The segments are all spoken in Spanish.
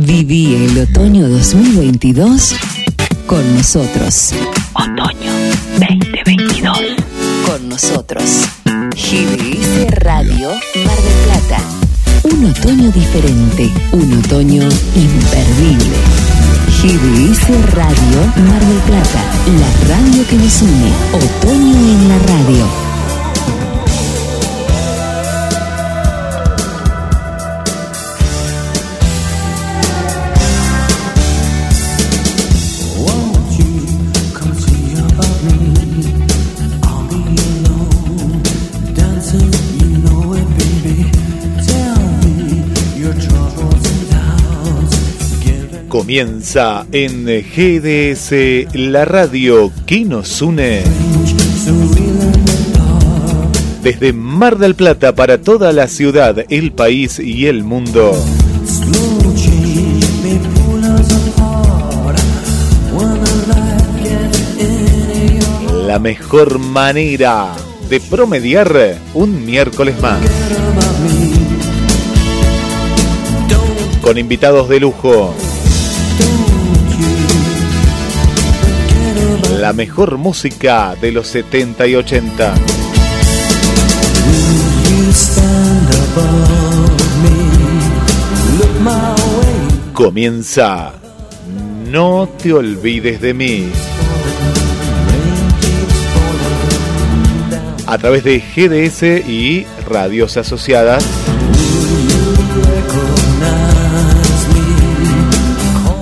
Viví el otoño 2022 con nosotros. Otoño 2022 con nosotros. GDS Radio Mar del Plata. Un otoño diferente, un otoño imperdible. GDS Radio Mar del Plata, la radio que nos une. Otoño en la radio. Comienza en GDS, la radio que nos une. Desde Mar del Plata para toda la ciudad, el país y el mundo. La mejor manera de promediar un miércoles más. Con invitados de lujo la mejor música de los 70 y 80. Comienza No te olvides de mí. A través de GDS y radios asociadas.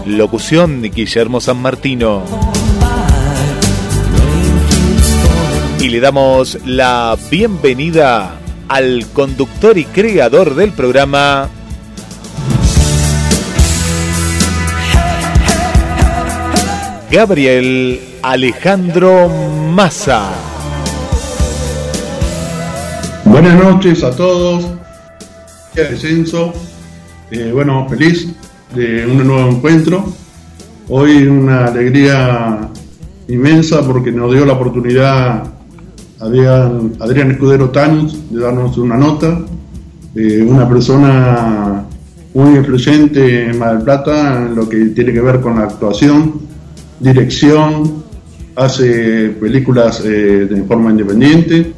Locución Guillermo San Martino. Y le damos la bienvenida al conductor y creador del programa, Gabriel Alejandro Massa. Buenas noches a todos. Descenso. Eh, bueno, feliz de un nuevo encuentro. Hoy una alegría inmensa porque nos dio la oportunidad Adrián, Adrián Escudero Tanus de darnos una nota, eh, una persona muy influyente en Mar del Plata en lo que tiene que ver con la actuación, dirección, hace películas eh, de forma independiente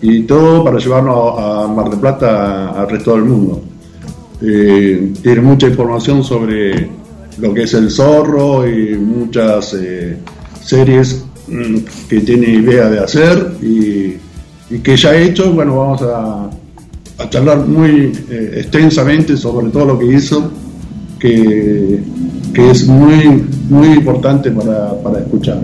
y todo para llevarnos a Mar del Plata al resto del mundo. Eh, tiene mucha información sobre lo que es el zorro y muchas eh, series que tiene idea de hacer y, que ya ha hecho. Bueno, vamos a, charlar muy eh, extensamente sobre todo lo que hizo, que, es muy, muy importante para, para escuchar.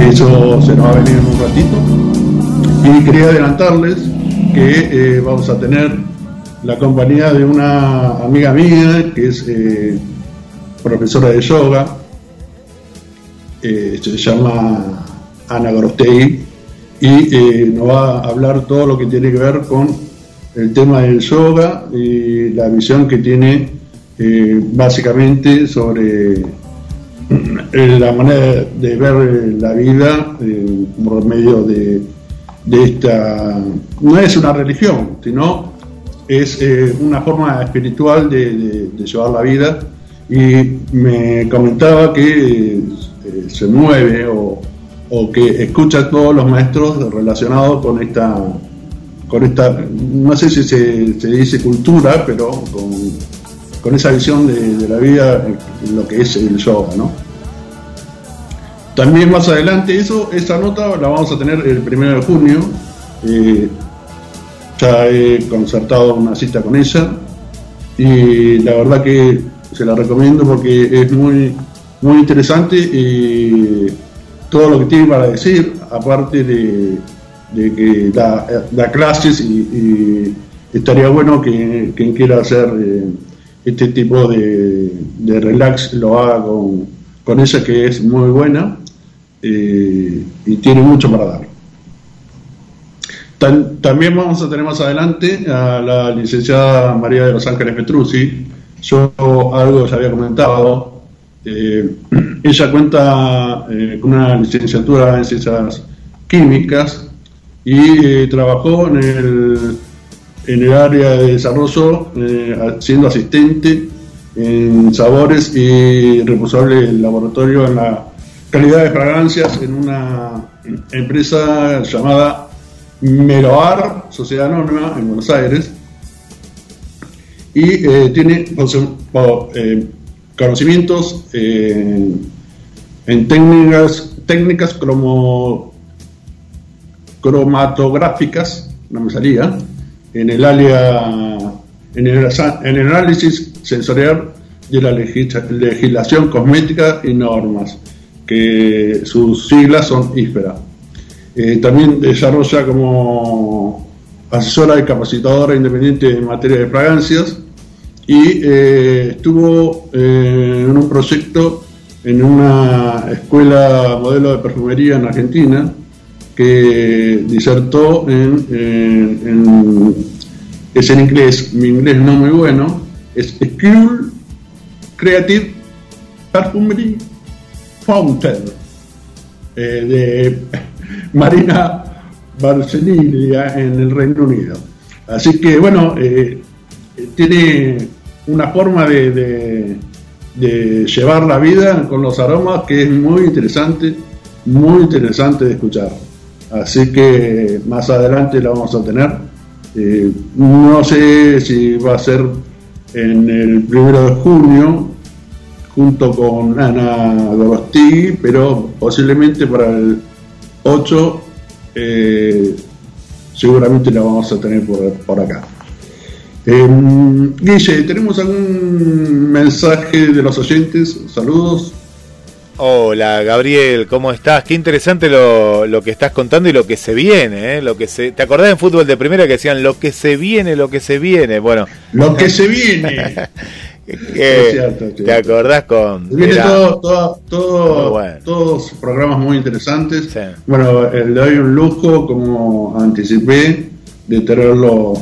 Eso se nos va a venir en un ratito. Y quería adelantarles que vamos a tener la compañía de una amiga mía que es eh, profesora de yoga, eh, se llama Ana Gorostei, y eh, nos va a hablar todo lo que tiene que ver con el tema del yoga y la visión que tiene básicamente sobre la manera de ver la vida por medio de, de esta, no es una religión, sino es eh, una forma espiritual de, llevar la vida. Y me comentaba que eh, se mueve o, que escucha a todos los maestros relacionados con esta, con esta no sé si se, dice cultura, pero con, esa visión de, la vida en lo que es el yoga, ¿no? También más adelante eso, esa nota la vamos a tener el primero de junio. Eh, ya he concertado una cita con ella y la verdad que se la recomiendo porque es muy, muy interesante y todo lo que tiene para decir, aparte de, que da, clases y, estaría bueno que quien quiera hacer eh, este tipo de, relax lo haga con, con ella que es muy buena eh, y tiene mucho para dar también vamos a tener más adelante a la licenciada María de los Ángeles Petruzzi. Yo algo ya había comentado. Eh, ella cuenta eh, con una licenciatura en ciencias químicas y eh, trabajó en el, área de desarrollo siendo asistente en sabores y responsable laboratorio en la calidad de fragancias en una empresa llamada Meloar, Sociedad Anónima, en Buenos Aires. Y tiene conocimientos eh, en técnicas, técnicas cromatográficas, no me salía, en el área, en el, en el análisis sensorial de la legislación cosmética y normas, que sus siglas son ISPERA. Eh, también desarrolla como asesora y capacitadora independiente en materia de fragancias y eh, estuvo eh, en un proyecto en una escuela modelo de perfumería en Argentina que disertó en, en es en inglés, mi inglés no muy bueno, es School Creative Perfumery Fountain eh, de Marina Barcenilia en el Reino Unido. Así que bueno, eh, tiene una forma de, de, llevar la vida con los aromas que es muy interesante, muy interesante de escuchar. Así que más adelante la vamos a tener. Eh, no sé si va a ser en el primero de junio junto con Ana Gorostigui, pero posiblemente para el 8 eh, seguramente la vamos a tener por, acá. Eh, Guille, ¿tenemos algún mensaje de los oyentes? Saludos. Hola Gabriel, ¿cómo estás? Qué interesante lo, lo que estás contando y lo que se viene, ¿eh? Lo que se, ¿Te acordás en fútbol de primera que decían lo que se viene, lo que se viene? Bueno. Lo que se viene. ¿Te acordás con.? Viene todo, todo, todos programas muy interesantes. Bueno, le doy un lujo, como anticipé, de tenerlo,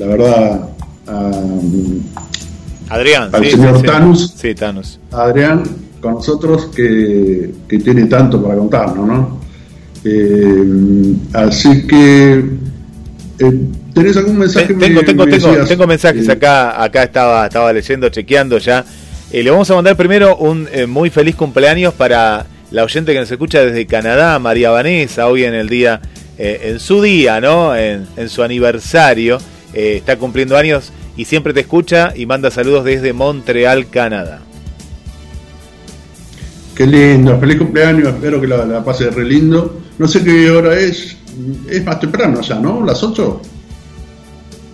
la verdad, a, Adrián, al señor Tanus. Sí, Tanus. Adrián, con nosotros, que, que tiene tanto para contarnos, ¿no? Eh, así que. Eh, ¿Tenés algún mensaje? Tengo, tengo, tengo, mensajes acá, acá estaba, estaba leyendo, chequeando ya. Eh, le vamos a mandar primero un eh, muy feliz cumpleaños para la oyente que nos escucha desde Canadá, María Vanessa, hoy en el día, eh, en su día, ¿no? En, su aniversario, está cumpliendo años y siempre te escucha y manda saludos desde Montreal, Canadá. Qué lindo, feliz cumpleaños, espero que la, la pase re lindo. No sé qué hora es, es más temprano ya, ¿no? ¿Las 8?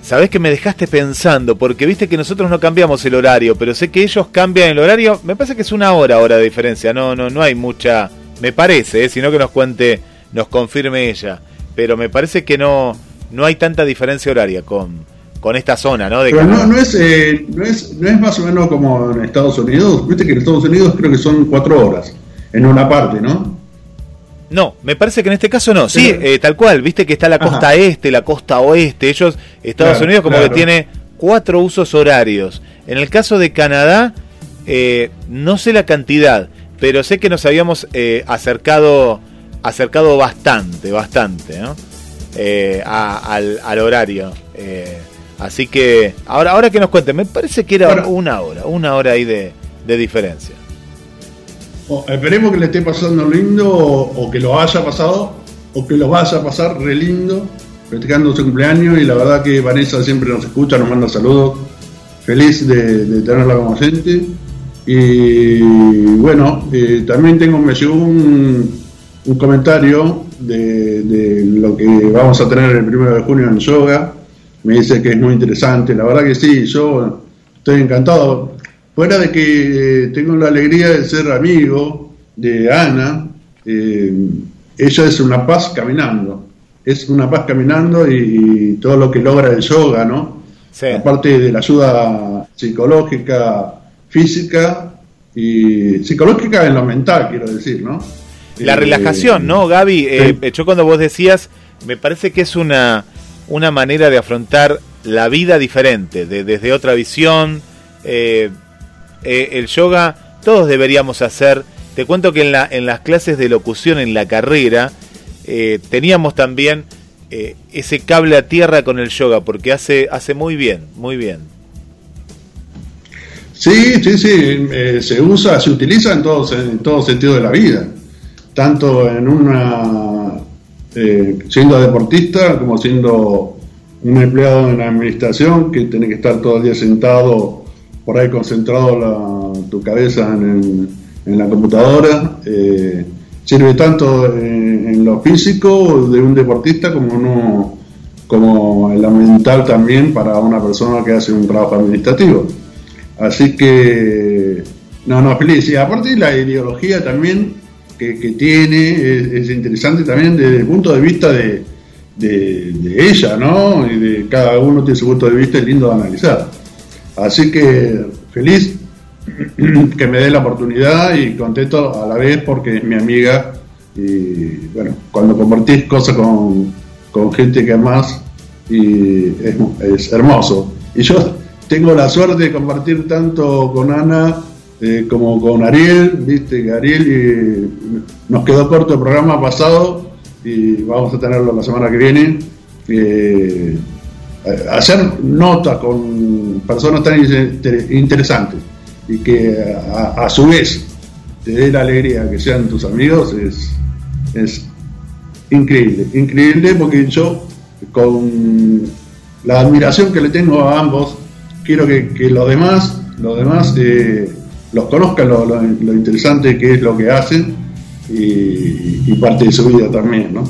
Sabés que me dejaste pensando, porque viste que nosotros no cambiamos el horario, pero sé que ellos cambian el horario. Me parece que es una hora ahora de diferencia. No, no, no hay mucha. Me parece, ¿eh? sino que nos cuente, nos confirme ella. Pero me parece que no, no hay tanta diferencia horaria con, con esta zona, ¿no? pero no, no, es, eh, no, es, no es más o menos como en Estados Unidos. Viste que en Estados Unidos creo que son cuatro horas en una parte, ¿no? No, me parece que en este caso no. Sí, eh, tal cual. Viste que está la costa este, la costa oeste. Ellos, Estados Unidos, como que tiene cuatro usos horarios. En el caso de Canadá, eh, no sé la cantidad, pero sé que nos habíamos eh, acercado, acercado bastante, bastante, ¿no? Al, horario. así que, ahora, ahora que nos cuenten, me parece que era una hora, una hora ahí de diferencia. Oh, esperemos que le esté pasando lindo o, que lo haya pasado o que lo vaya a pasar re lindo festejando su cumpleaños y la verdad que Vanessa siempre nos escucha, nos manda saludos. Feliz de, tenerla como gente. Y bueno, eh, también tengo, me llegó un, comentario de, lo que vamos a tener el primero de junio en yoga. Me dice que es muy interesante. La verdad que sí, yo estoy encantado. Fuera de que eh, tengo la alegría de ser amigo de Ana, eh, ella es una paz caminando, es una paz caminando y, todo lo que logra el yoga, ¿no? Aparte de la ayuda psicológica, física y psicológica en lo mental, quiero decir, ¿no? La eh, relajación, ¿no, Gaby? yo cuando vos decías, me parece que es una, una manera de afrontar la vida diferente, desde otra visión. Eh, eh, el yoga todos deberíamos hacer. Te cuento que en, la, en las clases de locución en la carrera eh, teníamos también eh, ese cable a tierra con el yoga porque hace, hace muy bien, muy bien. Sí, sí, sí, eh, se usa, se utiliza en todo, en todo sentido de la vida, tanto en una, eh, siendo deportista como siendo un empleado en la administración que tiene que estar todo el día sentado, por ahí concentrado la, tu cabeza en, la computadora. Eh, sirve tanto en, lo físico de un deportista como uno, como en lo mental también para una persona que hace un trabajo administrativo. Así que, no, no, feliz. Y aparte la ideología también que, tiene es, interesante también desde el punto de vista de, de, ella, ¿no? Y de cada uno tiene su punto de vista, es lindo de analizar. Así que feliz que me dé la oportunidad y contento a la vez porque es mi amiga y bueno, cuando compartís cosas con, con gente que amas y es, es hermoso. Y yo tengo la suerte de compartir tanto con Ana eh, como con Ariel, viste que Ariel y nos quedó corto el programa pasado y vamos a tenerlo la semana que viene. Eh, hacer notas con personas tan interesantes y que a, su vez te dé la alegría que sean tus amigos es, increíble, increíble porque yo con la admiración que le tengo a ambos quiero que, los demás, los demás eh, los conozcan lo, interesante que es lo que hacen y, parte de su vida también, ¿no?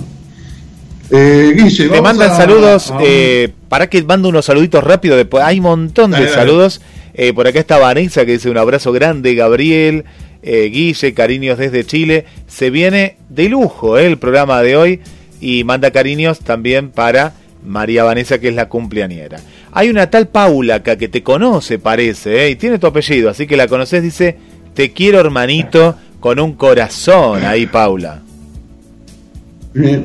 Eh, Guille, Te mandan saludos, eh, para que mando unos saluditos rápidos, después hay un montón de saludos. Eh, por acá está Vanessa que dice un abrazo grande, Gabriel, Guille, cariños desde Chile. Se viene de lujo el programa de hoy y manda cariños también para María Vanessa que es la cumpleañera. Hay una tal Paula que te conoce, parece, ¿eh? y tiene tu apellido, así que la conoces, dice, te quiero hermanito, con un corazón ahí, Paula.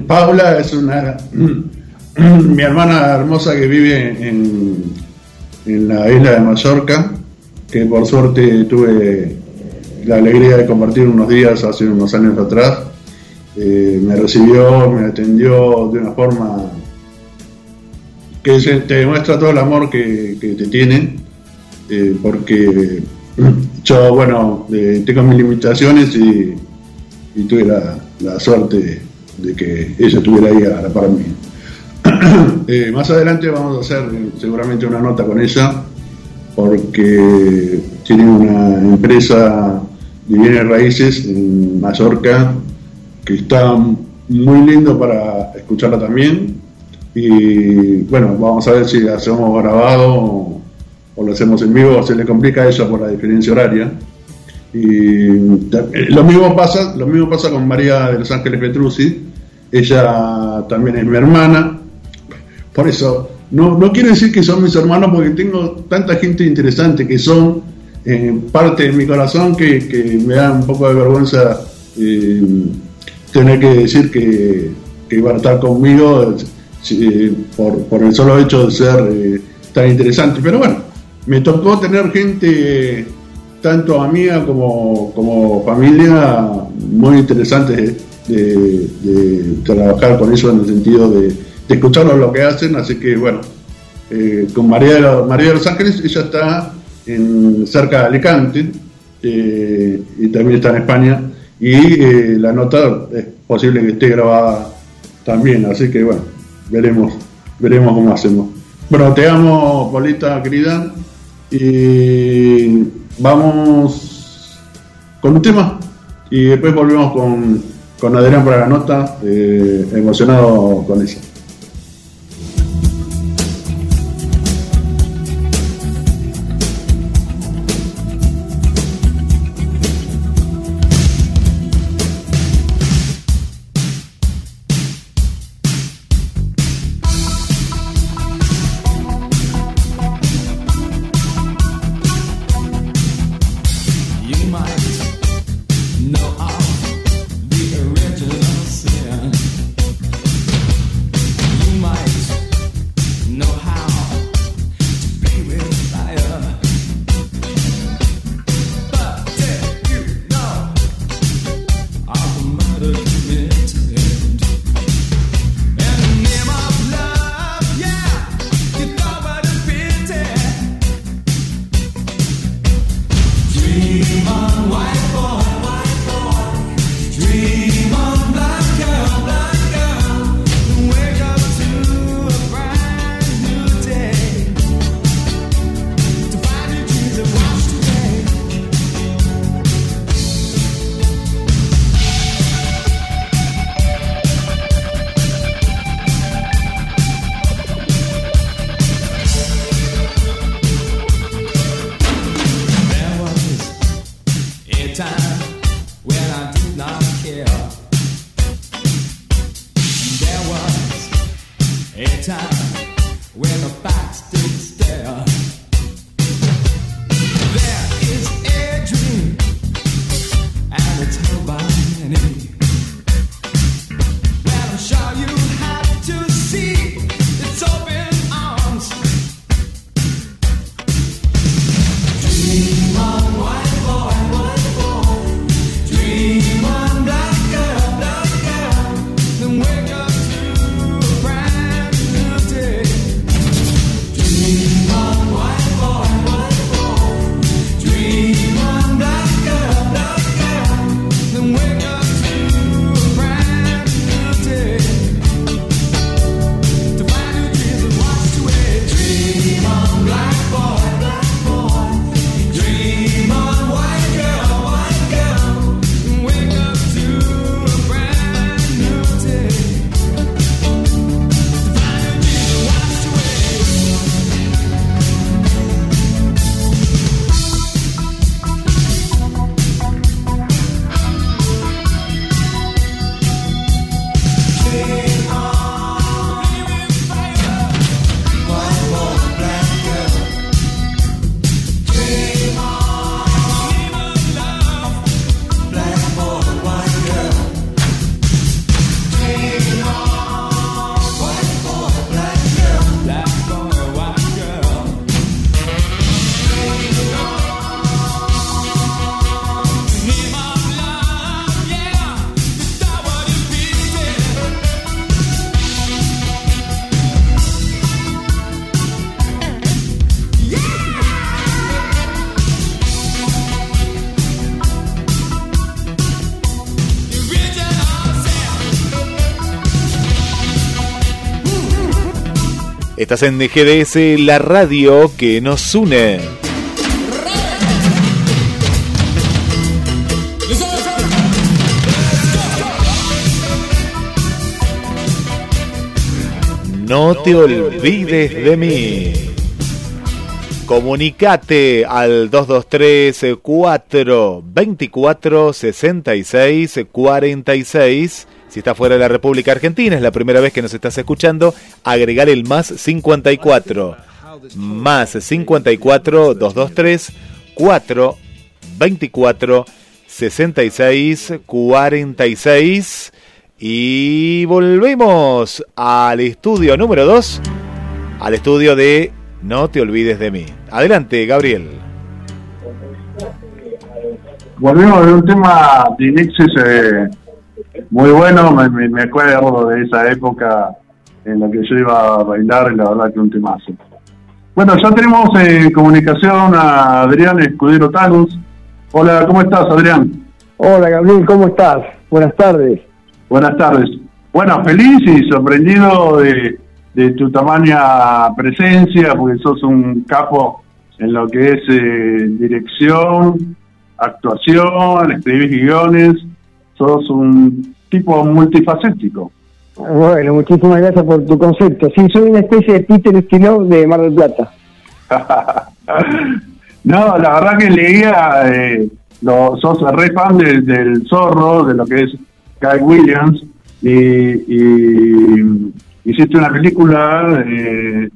Paula es una mi hermana hermosa que vive en, en la isla de Mallorca, que por suerte tuve la alegría de compartir unos días hace unos años atrás. Eh, me recibió, me atendió de una forma que te demuestra todo el amor que, te tienen, eh, porque yo, bueno, eh, tengo mis limitaciones y, tuve la, suerte de, que ella estuviera ahí a la par mí. Eh, más adelante vamos a hacer seguramente una nota con ella, porque tiene una empresa de bienes raíces en Mallorca que está muy lindo para escucharla también y bueno, vamos a ver si hacemos grabado o, lo hacemos en vivo, se le complica eso por la diferencia horaria. Y eh, lo mismo pasa, lo mismo pasa con María de los Ángeles Petrucci, ella también es mi hermana, por eso no, no quiero decir que son mis hermanos porque tengo tanta gente interesante que son eh, parte de mi corazón que, me da un poco de vergüenza eh, tener que decir que, que a estar conmigo por, el solo hecho de ser eh, tan interesante. Pero bueno, me tocó tener gente, tanto amiga como, como familia, muy interesante de, trabajar con eso en el sentido de, de escucharlos lo que hacen. Así que bueno, eh, con María María de los Ángeles, ella está en, cerca de Alicante eh, y también está en España. Y la nota es posible que esté grabada también, así que bueno, veremos, veremos cómo hacemos. Bueno, te amo, Polita, querida, y vamos con un tema y después volvemos con, con Adrián para la nota, eh, emocionado con eso. Estás en GDS, la radio que nos une. No te olvides de mí. Comunicate al 223 424 66 46 si está fuera de la República Argentina, es la primera vez que nos estás escuchando, agregar el más 54. Más 54 223 4 24 66 46 y volvemos al estudio número 2, al estudio de No te olvides de mí. Adelante, Gabriel. Volvemos de un tema de Inexis muy bueno, me, me, acuerdo de esa época en la que yo iba a bailar y la verdad que un temazo. Bueno, ya tenemos en comunicación a Adrián Escudero Tagus. Hola, ¿cómo estás, Adrián? Hola, Gabriel, ¿cómo estás? Buenas tardes. Buenas tardes. Bueno, feliz y sorprendido de, de tu tamaña presencia, porque sos un capo en lo que es eh, dirección, actuación, escribir guiones sos un tipo multifacético. Bueno, muchísimas gracias por tu concepto. Sí, soy una especie de Peter Esquiló de Mar del Plata. no, la verdad que leía, eh, lo, sos re fan del zorro, de lo que es Guy Williams, y, hiciste una película, eh,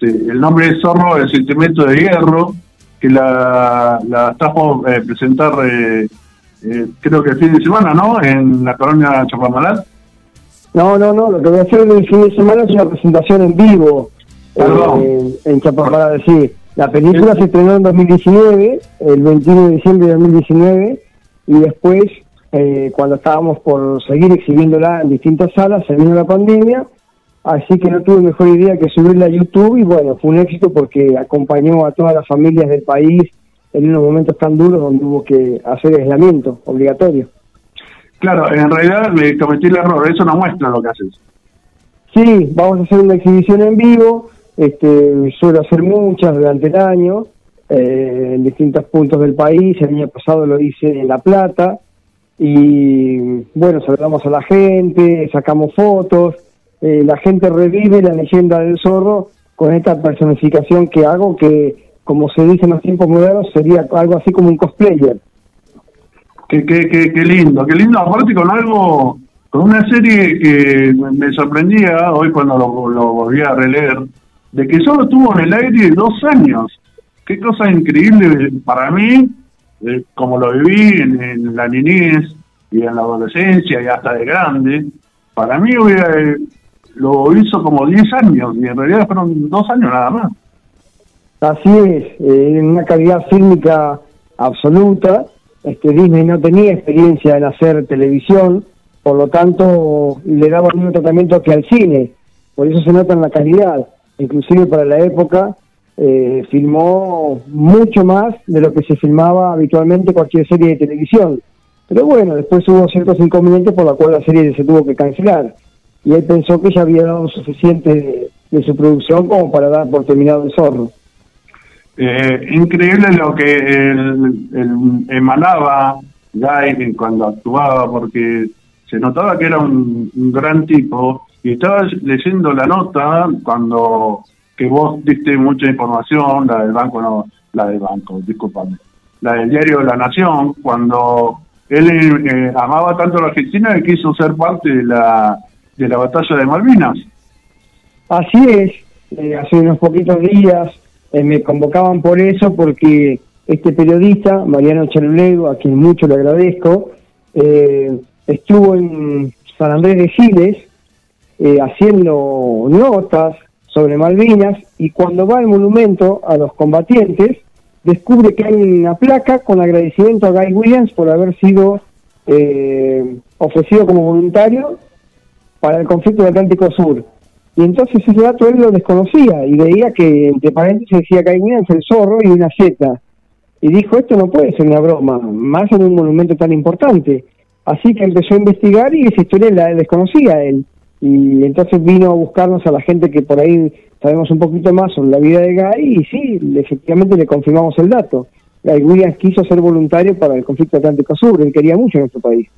el nombre es Zorro, el sentimiento de hierro, que la, la trajo a eh, presentar eh, eh, creo que el fin de semana, ¿no? En la colonia Chapamalal. No, no, no, lo que voy a hacer el fin de semana es una presentación en vivo eh, en Chapamalal, sí. La película se estrenó en 2019, el 21 de diciembre de 2019, y después, eh, cuando estábamos por seguir exhibiéndola en distintas salas, se vino la pandemia, así que no tuve mejor idea que subirla a YouTube, y bueno, fue un éxito porque acompañó a todas las familias del país en unos momentos tan duros donde hubo que hacer aislamiento obligatorio. Claro, en realidad me cometí el error, eso no muestra lo que haces. Sí, vamos a hacer una exhibición en vivo, este, suelo hacer muchas durante el año, eh, en distintos puntos del país, el año pasado lo hice en La Plata, y bueno, saludamos a la gente, sacamos fotos, eh, la gente revive la leyenda del zorro con esta personificación que hago que como se dice en los tiempos modernos, sería algo así como un cosplayer. Qué, qué, qué, lindo, qué lindo, aparte con algo, con una serie que me sorprendía hoy cuando lo, lo volví a releer, de que solo estuvo en el aire dos años. Qué cosa increíble para mí, eh, como lo viví en, la niñez y en la adolescencia y hasta de grande, para mí eh, lo hizo como 10 años y en realidad fueron dos años nada más. Así es, eh, en una calidad fílmica absoluta. Este, Disney no tenía experiencia en hacer televisión, por lo tanto le daba el mismo tratamiento que al cine, por eso se nota en la calidad. Inclusive para la época eh, filmó mucho más de lo que se filmaba habitualmente cualquier serie de televisión. Pero bueno, después hubo ciertos inconvenientes por la cual la serie se tuvo que cancelar. Y él pensó que ya había dado suficiente de su producción como para dar por terminado el zorro. Eh, increíble lo que el, emanaba Guy cuando actuaba, porque se notaba que era un, gran tipo. Y estaba leyendo la nota cuando que vos diste mucha información, la del banco, no, la del banco, discúlpame, la del diario La Nación, cuando él eh, amaba tanto a la Argentina que quiso ser parte de la, de la batalla de Malvinas. Así es, eh, hace unos poquitos días eh, me convocaban por eso porque este periodista, Mariano Charulego, a quien mucho le agradezco, eh, estuvo en San Andrés de Giles eh, haciendo notas sobre Malvinas y cuando va al monumento a los combatientes descubre que hay una placa con agradecimiento a Guy Williams por haber sido ofrecido como voluntario para el conflicto del Atlántico Sur. Y entonces ese dato él lo desconocía y veía que entre paréntesis decía que hay el zorro y una Z. Y dijo, esto no puede ser una broma, más en un monumento tan importante. Así que empezó a investigar y esa historia la desconocía él. Y entonces vino a buscarnos a la gente que por ahí sabemos un poquito más sobre la vida de Guy y sí, efectivamente le confirmamos el dato. Guy Williams quiso ser voluntario para el conflicto Atlántico Sur, él quería mucho en nuestro país.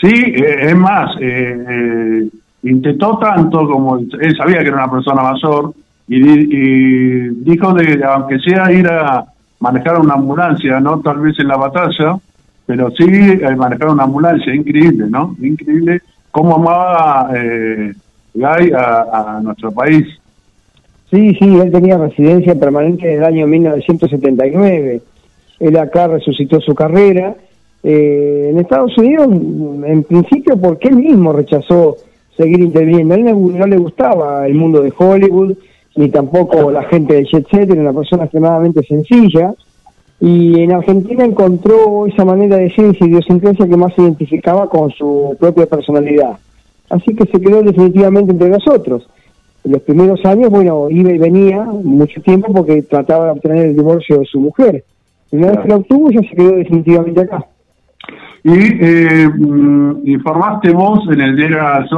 Sí, eh, es más, eh, eh intentó tanto como él sabía que era una persona mayor y, dijo de aunque sea ir a manejar una ambulancia, no tal vez en la batalla, pero sí eh, manejar una ambulancia, increíble, ¿no? Increíble cómo amaba eh, Guy a, nuestro país. Sí, sí, él tenía residencia permanente en el año 1979. Él acá resucitó su carrera. Eh, en Estados Unidos, en principio, porque él mismo rechazó seguir interviniendo. A él no, le gustaba el mundo de Hollywood, ni tampoco la gente de Jet Set, era una persona extremadamente sencilla. Y en Argentina encontró esa manera de ser y idiosincrasia que más se identificaba con su propia personalidad. Así que se quedó definitivamente entre nosotros. En los primeros años, bueno, iba y venía mucho tiempo porque trataba de obtener el divorcio de su mujer. Y una vez que lo obtuvo, ya se quedó definitivamente acá. Y eh, mm, informaste vos en el Diario de la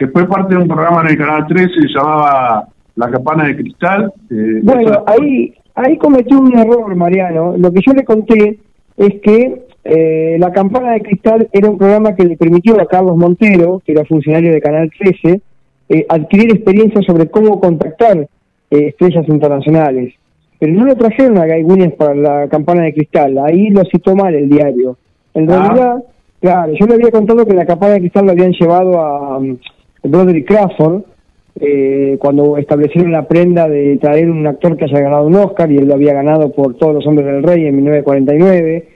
que fue parte de un programa en el Canal 13 que se llamaba La Campana de Cristal. Eh, bueno, ahí, ahí cometió un error, Mariano. Lo que yo le conté es que eh, La Campana de Cristal era un programa que le permitió a Carlos Montero, que era funcionario de Canal 13, eh, adquirir experiencia sobre cómo contactar estrellas internacionales. Pero no lo trajeron a Guy Williams para la campana de cristal, ahí lo citó mal el diario. En ah. realidad, claro, yo le había contado que la campana de cristal lo habían llevado a, Broderick Crawford, eh, cuando establecieron la prenda de traer un actor que haya ganado un Oscar, y él lo había ganado por Todos los Hombres del Rey en 1949,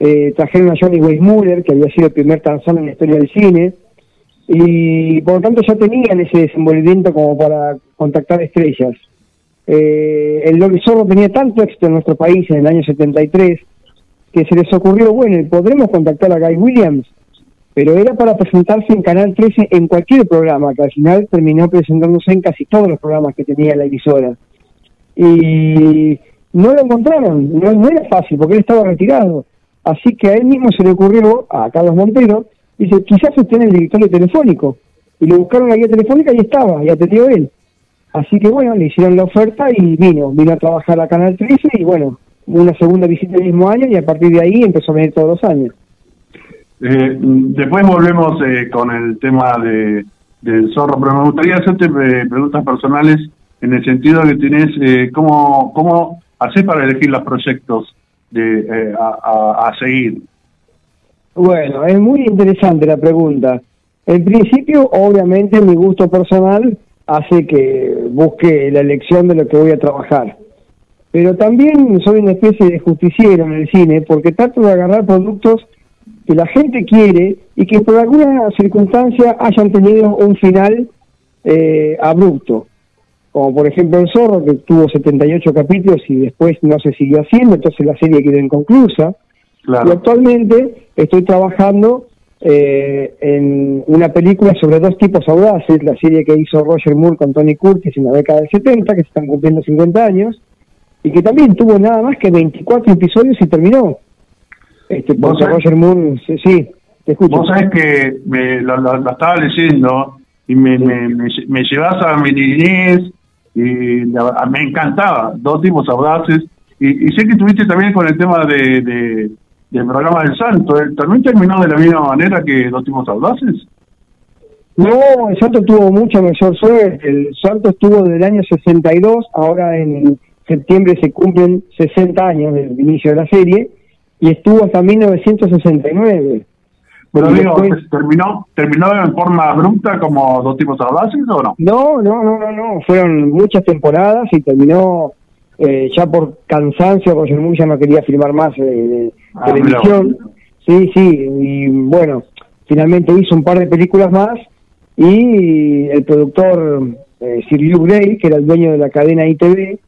eh, trajeron a Johnny Weissmuller, que había sido el primer Tarzán en la historia del cine, y por lo tanto ya tenían ese desenvolvimiento como para contactar estrellas. Eh, el Lobby Zorro tenía tanto éxito en nuestro país en el año 73 que se les ocurrió, bueno, ¿podremos contactar a Guy Williams? Pero era para presentarse en Canal 13 en cualquier programa, que al final terminó presentándose en casi todos los programas que tenía la emisora. Y no lo encontraron, no, era fácil porque él estaba retirado. Así que a él mismo se le ocurrió, a Carlos Montero, dice, quizás usted en el directorio telefónico. Y le buscaron la guía telefónica y estaba, y atendió él. Así que bueno, le hicieron la oferta y vino, vino a trabajar a Canal 13 y bueno, una segunda visita el mismo año y a partir de ahí empezó a venir todos los años. Eh, después volvemos eh, con el tema de, del zorro, pero me gustaría hacerte eh, preguntas personales en el sentido que tenés, eh, ¿cómo, ¿cómo haces para elegir los proyectos de, a, a seguir? Bueno, es muy interesante la pregunta. En principio, obviamente, mi gusto personal hace que busque la elección de lo que voy a trabajar. Pero también soy una especie de justiciero en el cine porque trato de agarrar productos que la gente quiere y que por alguna circunstancia hayan tenido un final eh, abrupto. Como por ejemplo El Zorro, que tuvo 78 capítulos y después no se siguió haciendo, entonces la serie quedó inconclusa. Y actualmente estoy trabajando eh, en una película sobre dos tipos audaces, la serie que hizo Roger Moore con Tony Curtis en la década del 70, que se están cumpliendo 50 años, y que también tuvo nada más que 24 episodios y terminó. Este, Roger Moore, sí, te escucho. Vos sabés que me, lo, estaba leyendo y me, me, me, llevas a mi niñez y me encantaba, dos tipos audaces. Y, y sé que estuviste también con el tema de del programa del Santo. ¿También terminó de la misma manera que los últimos audaces? No, el Santo tuvo mucha mayor suerte. El Santo estuvo desde el año 62, ahora en septiembre se cumplen 60 años del inicio de la serie, y estuvo hasta 1969. Pero digo, ¿terminó, ¿terminó en forma abrupta como dos tipos audaces o no? No, no, no, no, no. Fueron muchas temporadas y terminó eh, ya por cansancio, Roger Moore ya no quería filmar más eh, ah, televisión. Sí, sí, y bueno, finalmente hizo un par de películas más y el productor eh, Sir Luke Gray, que era el dueño de la cadena ITV,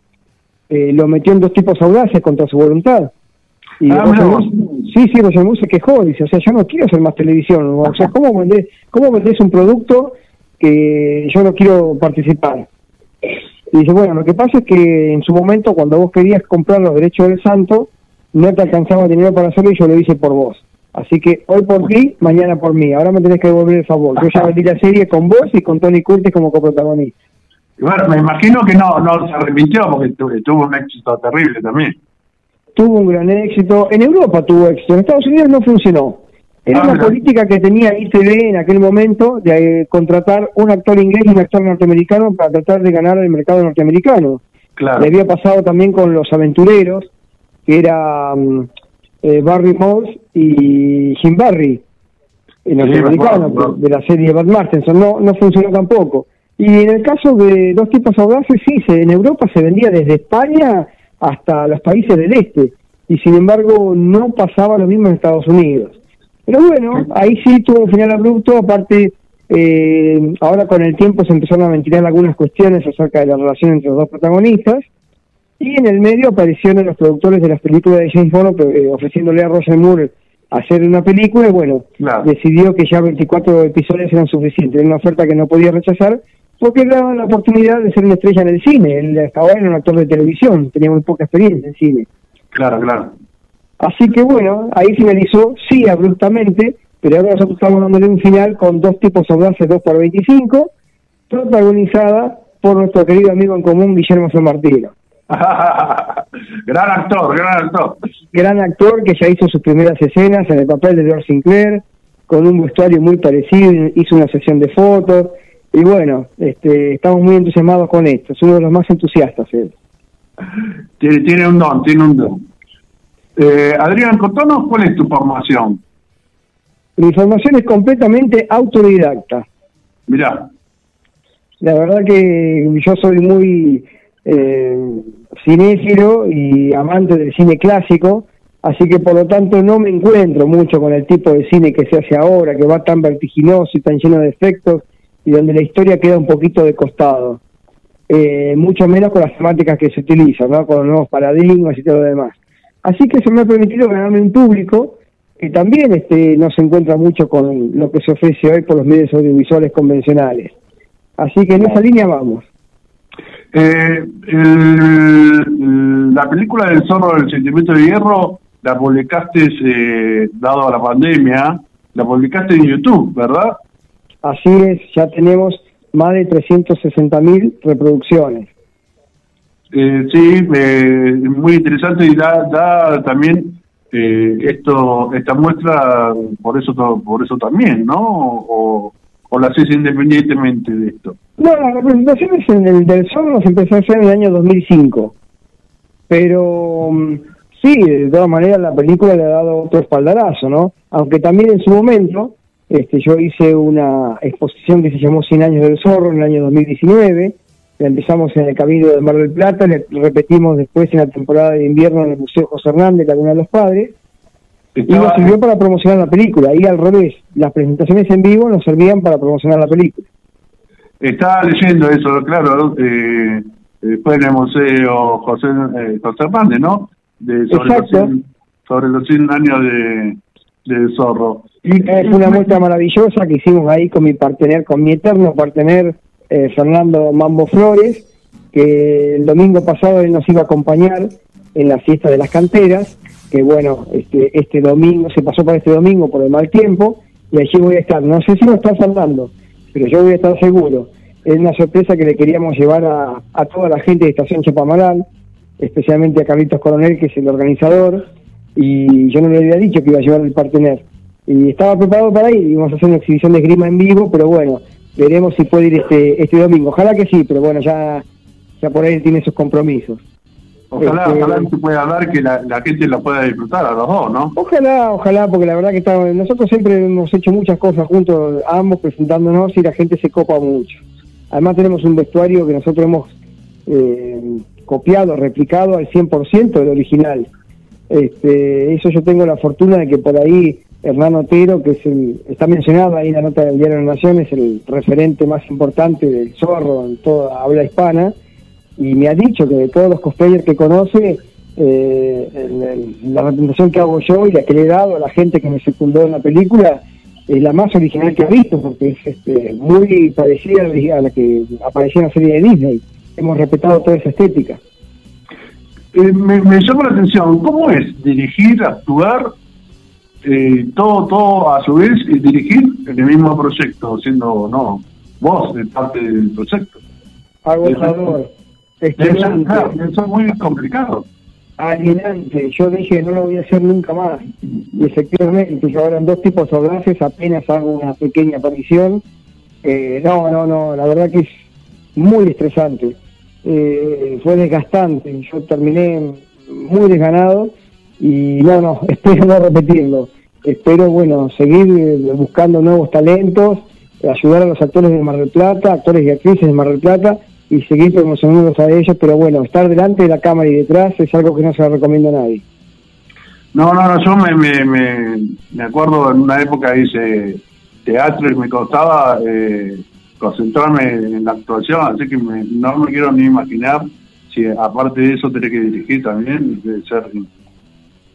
eh, lo metió en dos tipos audaces contra su voluntad. Y ah, sí, sí, Roger Moore se quejó, dice, o sea, yo no quiero hacer más televisión, o sea, ¿cómo vendés, cómo vendés un producto que yo no quiero participar? Y dice, bueno, lo que pasa es que en su momento, cuando vos querías comprar los derechos del santo, no te alcanzaba dinero para hacerlo y yo lo hice por vos. Así que hoy por ti, mañana por mí. Ahora me tenés que devolver el favor. Yo ya vendí la serie con vos y con Tony Curtis como coprotagonista. Bueno, me imagino que no, no se arrepintió porque tuvo un éxito terrible también. Tuvo un gran éxito. En Europa tuvo éxito. En Estados Unidos no funcionó. Era una política que tenía ITV en aquel momento de eh, contratar un actor inglés y un actor norteamericano para tratar de ganar el mercado norteamericano. Claro. Le había pasado también con Los Aventureros, que era mm, eh, Barry Moss y Jim Barry, el norteamericano, de la serie Bad Martenson. No, no funcionó tampoco. Y en el caso de Dos Tipos Audaces, sí, se, en Europa se vendía desde España hasta los países del este. Y sin embargo, no pasaba lo mismo en Estados Unidos. Pero bueno, ahí sí tuvo un final abrupto, aparte eh, ahora con el tiempo se empezaron a ventilar algunas cuestiones acerca de la relación entre los dos protagonistas y en el medio aparecieron los productores de las películas de James Bond eh, ofreciéndole a Roger Moore hacer una película y bueno, decidió que ya 24 episodios eran suficientes, era una oferta que no podía rechazar porque le daban la oportunidad de ser una estrella en el cine, él hasta ahora era un actor de televisión, tenía muy poca experiencia en cine. Claro, claro. Así que bueno, ahí finalizó, sí, abruptamente, pero ahora nosotros estamos dándole un final con dos tipos audaces 2 por 25, protagonizada por nuestro querido amigo en común Guillermo San Martino. gran actor, gran actor. Gran actor que ya hizo sus primeras escenas en el papel de George Sinclair, con un vestuario muy parecido, hizo una sesión de fotos, y bueno, este, estamos muy entusiasmados con esto, es uno de los más entusiastas. Tiene, tiene un don, tiene un don. Eh, Adrián, contanos cuál es tu formación. Mi formación es completamente autodidacta. Mirá. La verdad que yo soy muy eh, cinéfilo y amante del cine clásico, así que por lo tanto no me encuentro mucho con el tipo de cine que se hace ahora, que va tan vertiginoso y tan lleno de efectos y donde la historia queda un poquito de costado. Eh, mucho menos con las temáticas que se utilizan, ¿no? con los nuevos paradigmas y todo lo demás. Así que eso me ha permitido ganarme un público que también este, no se encuentra mucho con lo que se ofrece hoy por los medios audiovisuales convencionales. Así que en esa línea vamos. Eh, la película del zorro del sentimiento de hierro la publicaste, eh, dado a la pandemia, la publicaste en YouTube, ¿verdad? Así es, ya tenemos más de 360 mil reproducciones. Eh, sí, muy interesante y da, da también eh, esto esta muestra por eso por eso también, ¿no? O, o la haces independientemente de esto. No, la representación en el del sol se empezó a hacer en el año 2005, pero mm, sí, de todas maneras la película le ha dado otro espaldarazo, ¿no? Aunque también en su momento este, yo hice una exposición que se llamó 100 años del zorro en el año 2019, la empezamos en el Camino de Mar del Plata, la repetimos después en la temporada de invierno en el Museo José Hernández, Laguna de los Padres, y nos sirvió para promocionar la película, y al revés, las presentaciones en vivo nos servían para promocionar la película. Estaba leyendo eso, claro, eh, después en el Museo José, eh, José Hernández, ¿no? De, sobre, Los 100, sobre los 100 años de, de Zorro. Es una muestra maravillosa que hicimos ahí con mi partener, con mi eterno partener eh, Fernando Mambo Flores, que el domingo pasado él nos iba a acompañar en la fiesta de las canteras, que bueno, este, este domingo, se pasó para este domingo por el mal tiempo, y allí voy a estar. No sé si lo está saludando, pero yo voy a estar seguro. Es una sorpresa que le queríamos llevar a, a toda la gente de Estación Chapamaral, especialmente a Carlitos Coronel, que es el organizador, y yo no le había dicho que iba a llevar el partener. Y estaba preparado para ir, íbamos a hacer una exhibición de esgrima en vivo, pero bueno, veremos si puede ir este este domingo. Ojalá que sí, pero bueno, ya, ya por ahí tiene sus compromisos. Ojalá, este, ojalá que pueda dar que la, gente lo pueda disfrutar a los dos, ¿no? Ojalá, ojalá, porque la verdad que está, nosotros siempre hemos hecho muchas cosas juntos, ambos presentándonos y la gente se copa mucho. Además tenemos un vestuario que nosotros hemos eh, copiado, replicado al 100% del original. Este, eso yo tengo la fortuna de que por ahí Hernán Otero, que es el, está mencionado ahí en la nota del Diario de la Nación, es el referente más importante del zorro en toda habla hispana, y me ha dicho que de todos los cosplayers que conoce, eh, la representación que hago yo y la que le he dado a la gente que me secundó en la película es la más original que ha visto, porque es este, muy parecida a la que aparecía en la serie de Disney. Hemos respetado toda esa estética. Eh, me, me llama la atención, ¿cómo es dirigir, actuar eh, todo, todo a su vez y dirigir en el mismo proyecto, siendo no vos de parte del proyecto. Agotador. Eso es muy complicado. Alienante. Yo dije, no lo voy a hacer nunca más. Y efectivamente, en dos tipos de audaces apenas hago una pequeña aparición. Eh, no, no, no, la verdad que es muy estresante. Eh, fue desgastante. Yo terminé muy desganado y no, no, espero no repetirlo. Espero, bueno, seguir eh, buscando nuevos talentos, ayudar a los actores de Mar del Plata, actores y actrices de Mar del Plata y seguir promocionándolos a ellos, pero bueno, estar delante de la cámara y detrás es algo que no se lo recomiendo a nadie. No, no, no, yo me, me, me, me acuerdo en una época hice teatro y me costaba eh, concentrarme en la actuación, así que no me quiero ni imaginar si aparte de eso tenés que dirigir también, debe ser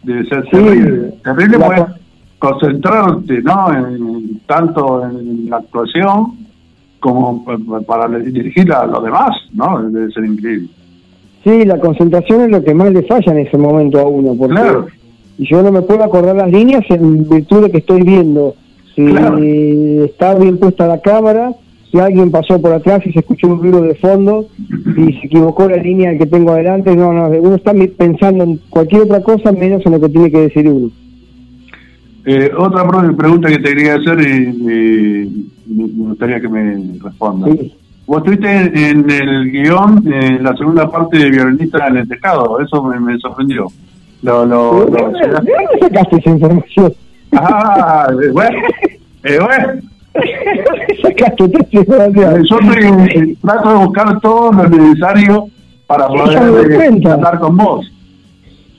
debe ser terrible. Terrible pues concentrarte, ¿no? En, tanto en la actuación como para dirigir a los demás, ¿no? Debe ser increíble. Sí, la concentración es lo que más le falla en ese momento a uno, porque claro. yo no me puedo acordar las líneas en virtud de que estoy viendo si está bien puesta la cámara, si alguien pasó por atrás y se escuchó un ruido de fondo y se equivocó la línea que tengo adelante, no, no, uno está pensando en cualquier otra cosa menos en lo que tiene que decir uno. Eh, otra pregunta que te quería hacer y, me gustaría que me respondas. Vos estuviste en, el guion, en la segunda parte de Violinista en el Tejado, eso me, sorprendió. Lo, lo, ¿De, dónde sacaste esa información? Ah, eh, bueno, eh, bueno. Yo trato de buscar todo lo necesario para poder hablar con vos.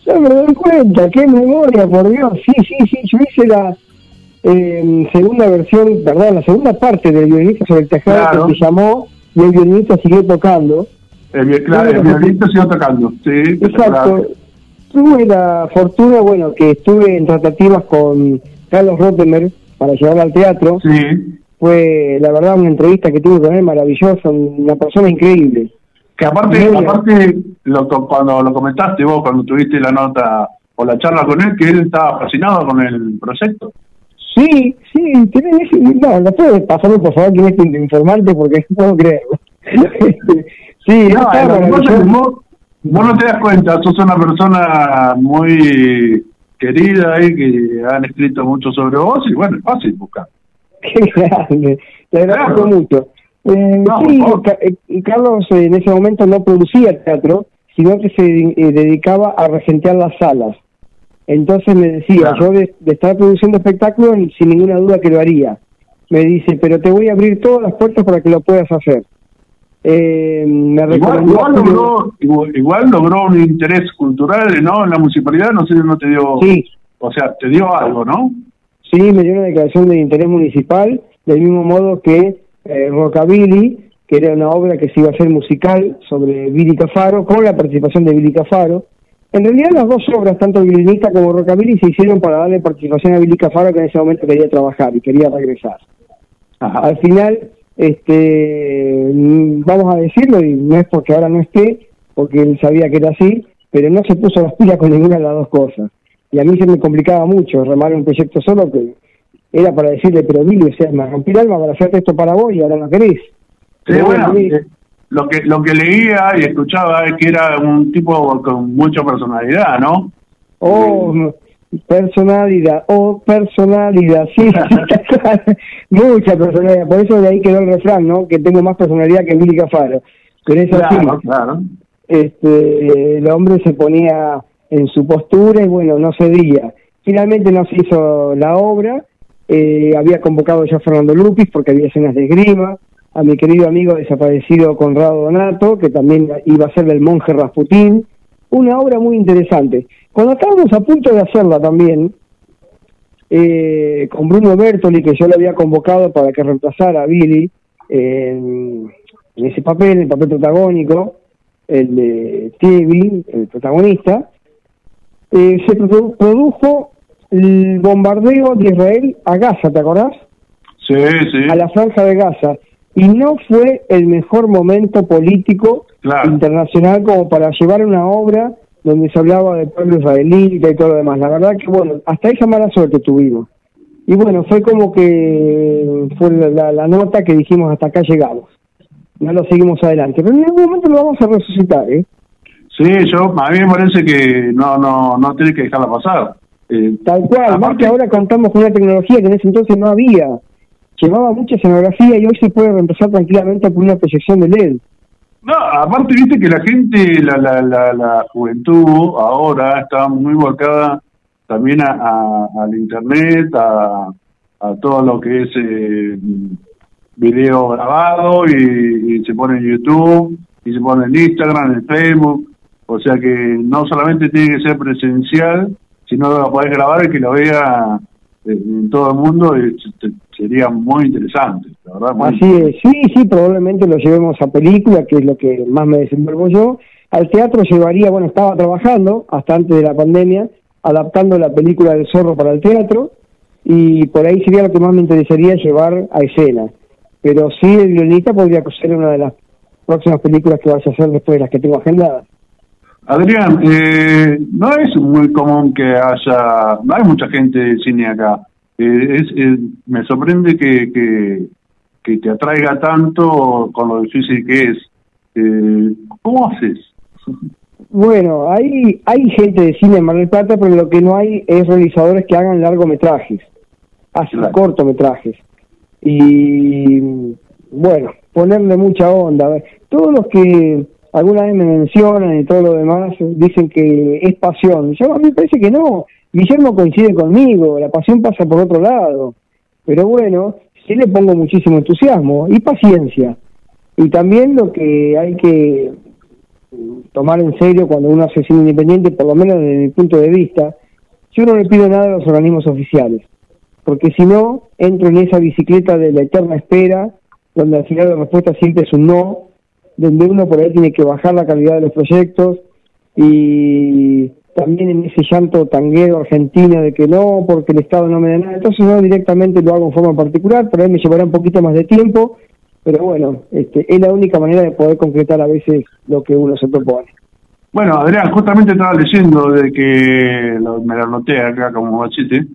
Yo me doy cuenta, qué memoria, por Dios. Sí, sí, sí, yo hice la eh, segunda versión, perdón, la segunda parte del violinista sobre el tejado que se llamó y el violinista siguió tocando. El, claro, el violinista siguió tocando, sí. Exacto. Tuve la fortuna, bueno, que estuve en tratativas con Carlos Rottenberg para llevarlo al teatro. Sí. Fue, la verdad, una entrevista que tuve con él maravillosa, una persona increíble. Que aparte, aparte lo, cuando lo comentaste vos, cuando tuviste la nota o la charla con él, que él estaba fascinado con el proyecto. Sí, sí, tenés, no, no puedes pasarme por favor que que informarte porque no puedo creerlo. sí, no, claro, vos, vos, no te das cuenta, sos una persona muy querida y que han escrito mucho sobre vos y bueno, es fácil buscar. Qué grande, te agradezco mucho. Eh, sí, eh, Carlos en ese momento no producía teatro, sino que se eh, dedicaba a regentear las salas. Entonces me decía, yo de, estar produciendo espectáculos, sin ninguna duda que lo haría. Me dice, pero te voy a abrir todas las puertas para que lo puedas hacer. Eh, me igual, logró, igual, logró un interés cultural, ¿no? En la municipalidad, no sé si no te dio... Sí. O sea, te dio algo, ¿no? Sí, me dio una declaración de interés municipal, del mismo modo que eh, Rockabilly, que era una obra que se iba a hacer musical sobre Billy Cafaro, con la participación de Billy Cafaro. En realidad las dos obras, tanto Violinista como Rockabilly, se hicieron para darle participación a Billy Cafaro, que en ese momento quería trabajar y quería regresar. Al final, este, vamos a decirlo, y no es porque ahora no esté, porque él sabía que era así, pero no se puso las pilas con ninguna de las dos cosas. Y a mí se me complicaba mucho remar un proyecto solo que era para decirle, pero Billy, o sea, me rompí el alma para hacerte esto para vos y ahora no querés. Sí, bueno, eh, lo que lo que leía y escuchaba es que era un tipo con mucha personalidad, ¿no? Oh, personalidad, oh, personalidad, sí, mucha personalidad, por eso de ahí quedó el refrán, ¿no? Que tengo más personalidad que Billy Cafaro. Pero es así. Claro. Este, el hombre se ponía en su postura y bueno, no cedía. Finalmente no se hizo la obra, eh, había convocado ya a Fernando Lupis porque había escenas de esgrima, a mi querido amigo desaparecido Conrado Donato, que también iba a ser del monje Rasputín, una obra muy interesante. Cuando estábamos a punto de hacerla también, eh, con Bruno Bertoli, que yo le había convocado para que reemplazara a Billy en, ese papel, el papel protagónico, el de Tibi, el protagonista, eh, se produjo el bombardeo de Israel a Gaza, ¿te acordás? Sí, sí. A la franja de Gaza. Y no fue el mejor momento político internacional como para llevar una obra donde se hablaba del pueblo israelita y todo lo demás. La verdad que, bueno, hasta esa mala suerte tuvimos. Y bueno, fue como que fue la, la nota que dijimos hasta acá llegamos. No lo seguimos adelante. Pero en algún momento lo vamos a resucitar, ¿eh? Sí, yo, a mí me parece que no, no, no tiene que dejarla pasar. Eh, Tal cual, más que ahora contamos con una tecnología que en ese entonces no había. Llevaba mucha escenografía y hoy se puede reemplazar tranquilamente por una proyección de LED. No, aparte viste que la gente, la, la, la, la juventud ahora está muy volcada también a, al internet, a, a todo lo que es eh, video grabado y, se pone en YouTube y se pone en Instagram, en Facebook. O sea que no solamente tiene que ser presencial, si no lo podés grabar, y que lo vea en todo el mundo sería muy interesante, la verdad. Así es, sí, sí, probablemente lo llevemos a película, que es lo que más me desenvuelvo yo. Al teatro llevaría, bueno, estaba trabajando hasta antes de la pandemia, adaptando la película del zorro para el teatro, y por ahí sería lo que más me interesaría llevar a escena. Pero sí, el violinista podría ser una de las próximas películas que vaya a hacer después de las que tengo agendadas. Adrián, eh, no es muy común que haya, no hay mucha gente de cine acá. Eh, es, eh, me sorprende que, que, que, te atraiga tanto con lo difícil que es. Eh, ¿Cómo haces? Bueno, hay, hay gente de cine en Mar del Plata, pero lo que no hay es realizadores que hagan largometrajes, hacen cortometrajes. Y bueno, ponerle mucha onda. Todos los que alguna vez me mencionan y todo lo demás, dicen que es pasión. Yo a mí me parece que no. Guillermo coincide conmigo, la pasión pasa por otro lado. Pero bueno, sí le pongo muchísimo entusiasmo y paciencia. Y también lo que hay que tomar en serio cuando uno hace cine independiente, por lo menos desde mi punto de vista, yo no le pido nada a los organismos oficiales, porque si no, entro en esa bicicleta de la eterna espera, donde al final la respuesta siempre es un no, donde uno por ahí tiene que bajar la calidad de los proyectos y también en ese llanto tanguero argentino de que no, porque el Estado no me da nada. Entonces no directamente lo hago en forma particular, pero ahí me llevará un poquito más de tiempo pero bueno, este, es la única manera de poder concretar a veces lo que uno se propone. Bueno, Adrián, justamente estaba leyendo de que, me lo anoté acá como bachete,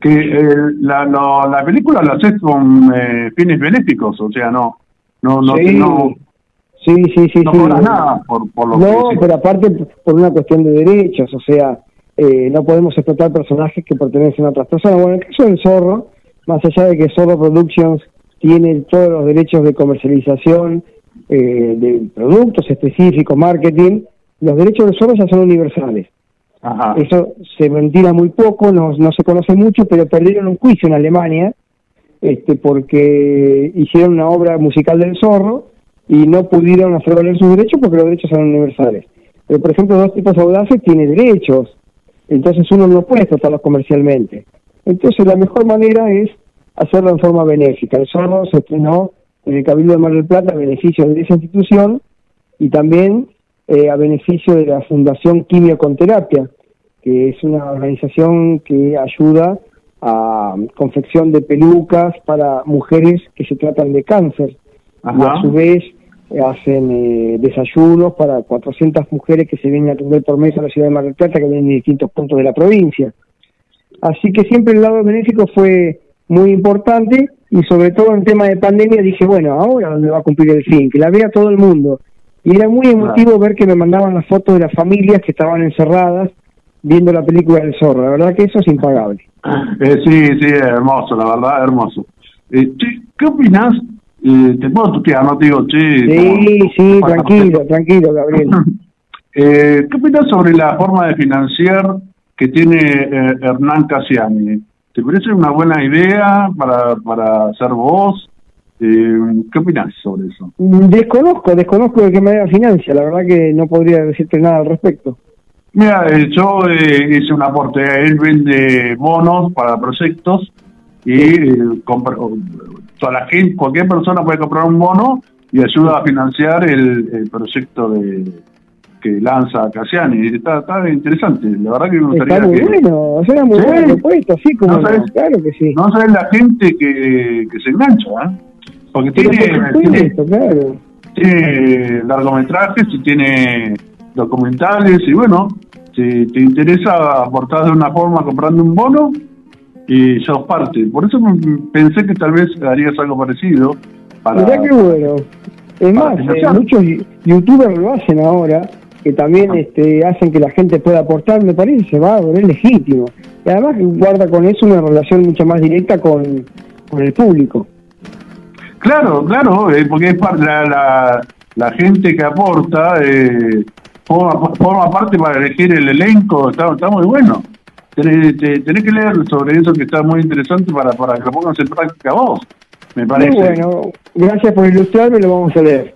que eh, la, la película la haces con eh, fines benéficos, o sea, no, no, no, sí. no, sí, sí, sí, no sí. nada por, por lo no, que... pero aparte por una cuestión de derechos, o sea, eh, no podemos explotar personajes que pertenecen a otras personas. Bueno, en el caso del Zorro, más allá de que Zorro Productions tiene todos los derechos de comercialización eh, de productos específicos, marketing, los derechos del Zorro ya son universales. Ajá. Eso se ventila muy poco, no, no se conoce mucho, pero perdieron un juicio en Alemania este, porque hicieron una obra musical del zorro y no pudieron hacer valer sus derechos porque los derechos son universales. Pero, por ejemplo, dos tipos audaces tiene derechos, entonces uno no puede explotarlos comercialmente. Entonces, la mejor manera es hacerlo en forma benéfica. El zorro se estrenó en el Cabildo de Mar del Plata a beneficio de esa institución y también eh, a beneficio de la Fundación Quimio con Terapia, que es una organización que ayuda a confección de pelucas para mujeres que se tratan de cáncer. Ajá. Y a su vez eh, hacen eh, desayunos para 400 mujeres que se vienen a atender por mes a la ciudad de Mar del Plata, que vienen de distintos puntos de la provincia. Así que siempre el lado benéfico fue muy importante y sobre todo en tema de pandemia dije, bueno, ahora dónde va a cumplir el fin, que la vea todo el mundo. Y era muy emotivo ver que me mandaban las fotos de las familias que estaban encerradas viendo la película del zorro. La verdad que eso es impagable. Eh, sí, sí, hermoso, la verdad, hermoso. Eh, che, ¿Qué opinas? Eh, te puedo tutear, no te digo, che. Sí, sí, tranquilo, tranquilo, Gabriel. Eh, ¿Qué opinas sobre la forma de financiar que tiene eh, Hernán Casiani? ¿Te parece una buena idea para, para hacer vos? Eh, ¿Qué opinas sobre eso? Mm, Desconozco, desconozco de qué manera financia. La verdad que no podría decirte nada al respecto. Mira, eh, yo eh, hice un aporte. Él vende bonos para proyectos y compra- toda la gente, cualquier persona puede comprar un bono y ayuda a financiar el, el proyecto de que lanza Casiani. Y Está, está interesante. La verdad que me gustaría Está muy que bueno, suena muy Sí. buena propuesta, sí, como No sabes. claro que sí. no sabes la gente que, que se engancha, ¿eh? Porque tiene, tiene, supuesto, claro. tiene largometrajes y tiene documentales y bueno, si te interesa aportar de una forma comprando un bono y sos parte. Por eso pensé que tal vez harías algo parecido para... Mirá qué bueno. Es más, eh, muchos youtubers lo hacen ahora, que también Ah. este, hacen que la gente pueda aportar, me parece, va, es legítimo. Y además guarda con eso una relación mucho más directa con, con el público. Claro, claro, eh, porque es la, la, la gente que aporta eh, forma, forma parte para elegir el elenco, está, está muy bueno. Tenés, te- tenés que leer sobre eso que está muy interesante para, para que lo pongas en práctica vos, me parece. Muy bueno, gracias por ilustrarme, lo vamos a leer.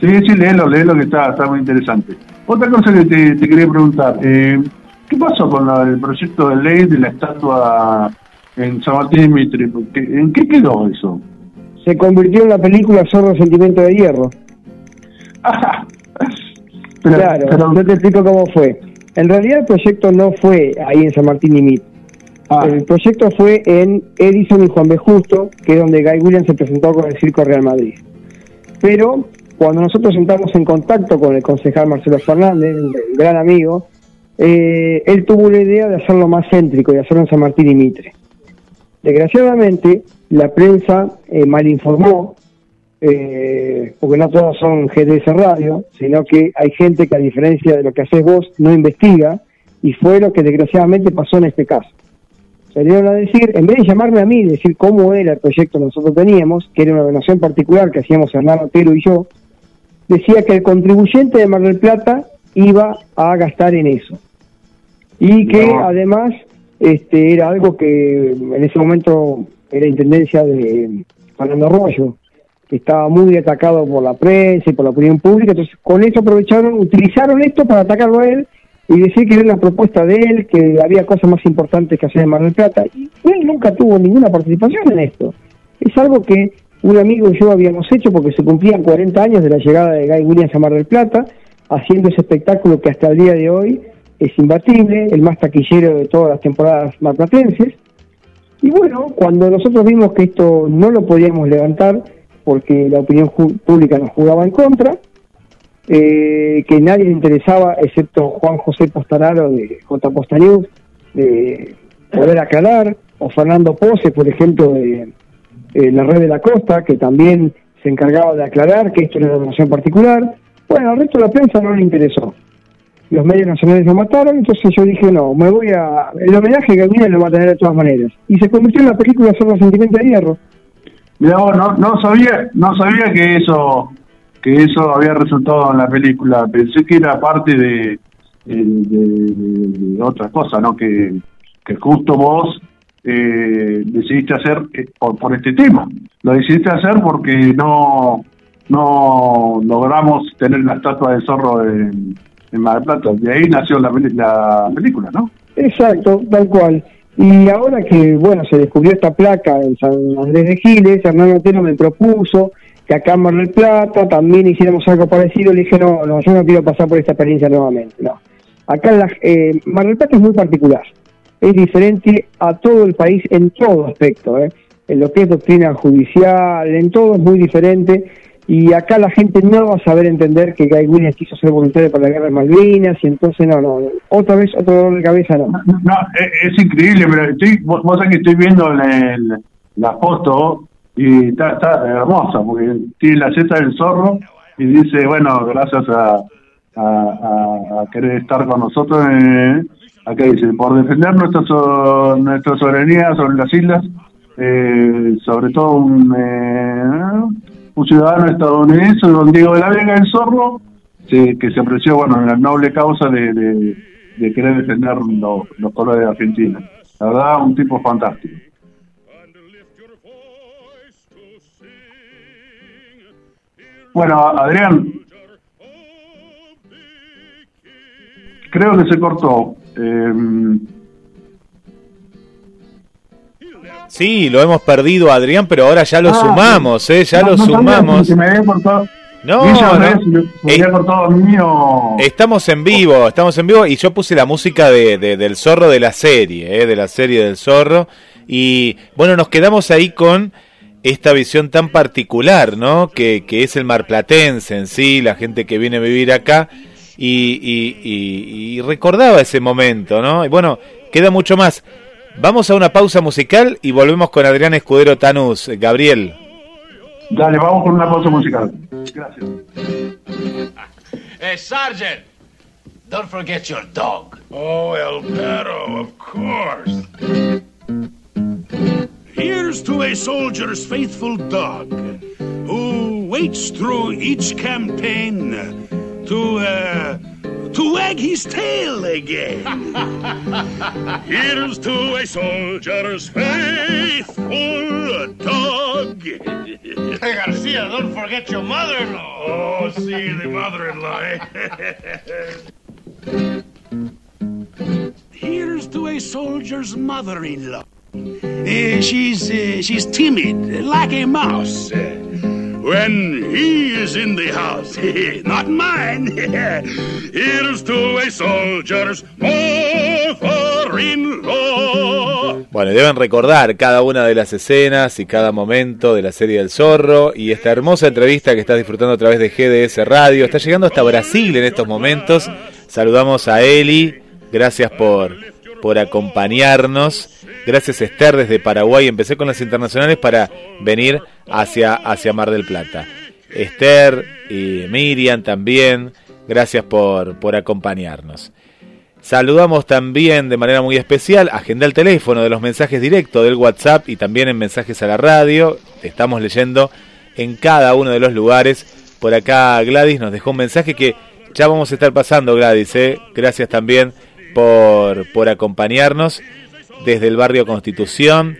Sí, sí, léelo, léelo que está, está muy interesante. Otra cosa que te, te quería preguntar, eh, ¿qué pasó con la- el proyecto de ley de la estatua en San Martín de Mitre? ¿En qué quedó eso? Se convirtió en la película Zorro Sentimiento de Hierro. Pero- claro, pero- yo te explico cómo fue. En realidad el proyecto no fue ahí en San Martín y Mit. ah, El proyecto fue en Edison y Juan B. Justo, que es donde Guy Williams se presentó con el Circo Real Madrid. Pero cuando nosotros entramos en contacto con el concejal Marcelo Fernández, un gran amigo, eh, él tuvo la idea de hacerlo más céntrico, de hacerlo en San Martín y Mitre. Desgraciadamente, la prensa eh, malinformó, eh, porque no todos son GDS Radio, sino que hay gente que a diferencia de lo que haces vos, no investiga, y fue lo que desgraciadamente pasó en este caso. Salieron a decir, en vez de llamarme a mí y decir cómo era el proyecto que nosotros teníamos, que era una donación particular que hacíamos Hernán Otero y yo, decía que el contribuyente de Mar del Plata iba a gastar en eso. Y que No. además este era algo que en ese momento era intendencia de Fernando Arroyo, estaba muy atacado por la prensa y por la opinión pública, entonces con eso aprovecharon, utilizaron esto para atacarlo a él y decir que era una propuesta de él, que había cosas más importantes que hacer en Mar del Plata, y él nunca tuvo ninguna participación en esto. Es algo que un amigo y yo habíamos hecho porque se cumplían 40 años de la llegada de Guy Williams a Mar del Plata, haciendo ese espectáculo que hasta el día de hoy es imbatible, el más taquillero de todas las temporadas marplatenses. Y bueno, cuando nosotros vimos que esto no lo podíamos levantar porque la opinión pública nos jugaba en contra, eh, que nadie le interesaba, excepto Juan José Postararo de J. Postanews, de poder aclarar, o Fernando Pose, por ejemplo, de la red de la costa, que también se encargaba de aclarar que esto era una donación particular. Bueno, al resto de la prensa no le interesó. Los medios nacionales lo mataron, entonces yo dije, no, me voy a... El homenaje que Galvini lo va a tener de todas maneras. Y se convirtió en la película Zorro Sentimiento de Hierro. Mira no, no sabía, no sabía que eso que eso había resultado en la película. Pensé que era parte de, de, otra cosa, ¿no? Que, justo vos eh, decidiste hacer eh, por, este tema. Lo decidiste hacer porque no, no logramos tener la estatua de zorro en, en Mar del Plata. De ahí nació la, la película, ¿no? Exacto, tal cual. Y ahora que, bueno, se descubrió esta placa en San Andrés de Giles, Hernán Otero me propuso que acá en Mar del Plata también hiciéramos algo parecido. Le dije, no, no, yo no quiero pasar por esta experiencia nuevamente, no. Acá la, eh, Mar del Plata es muy particular es diferente a todo el país en todo aspecto, ¿eh? en lo que es doctrina judicial, en todo es muy diferente. Y acá la gente no va a saber entender que Guy Williams quiso ser voluntario para la guerra de Malvinas, y entonces no, no, otra vez otro dolor de cabeza no. No, es, increíble, pero estoy, vos, sabés que estoy viendo la foto y está, hermosa, porque tiene la seta del zorro y dice, bueno, gracias a, a, querer estar con nosotros. Eh, acá dice, por defender nuestra, nuestra soberanía sobre las islas, eh, sobre todo un, eh, un ciudadano estadounidense, don Diego de la Vega del Zorro, que se apreció bueno, en la noble causa de, de, querer defender los colores de Argentina. La verdad, un tipo fantástico. Bueno, Adrián, creo que se cortó. Eh, sí, lo hemos perdido, Adrián, pero ahora ya lo ah, sumamos, ¿eh? Ya lo sumamos. No, no. Estamos en vivo, estamos en vivo y yo puse la música de, del zorro de la serie, ¿eh? de la serie del zorro. Y bueno, nos quedamos ahí con esta visión tan particular, ¿no? Que, que es el marplatense en sí, la gente que viene a vivir acá y, recordaba ese momento, ¿no? Y bueno, queda mucho más. Vamos a una pausa musical y volvemos con Adrián Escudero Tanús. Gabriel. Dale, vamos con una pausa musical. Gracias. Hey, Sergeant, don't forget your dog. Oh, El Perro, of course. Here's to a soldier's faithful dog who waits through each campaign to uh, to wag his tail again. Here's to a soldier's faithful dog. Hey, Garcia, don't forget your mother-in-law. Oh, see, the mother-in-law. Here's to a soldier's mother-in-law. Uh, she's uh, she's timid, like a mouse. When he is in the house. Not mine. Here's to a soldier's mother-in-law. Bueno, deben recordar cada una de las escenas y cada momento de la serie del zorro y esta hermosa entrevista que estás disfrutando a través de GDS Radio. Está llegando hasta Brasil en estos momentos. Saludamos a Eli. Gracias por, por acompañarnos. Gracias Esther desde Paraguay. Empecé con las internacionales para venir hacia, hacia Mar del Plata. Esther y Miriam también. Gracias por, por acompañarnos. Saludamos también de manera muy especial, agenda el teléfono de los mensajes directos del WhatsApp y también en mensajes a la radio. Estamos leyendo en cada uno de los lugares. Por acá Gladys nos dejó un mensaje que ya vamos a estar pasando, Gladys. ¿eh? Gracias también por, por acompañarnos desde el barrio Constitución.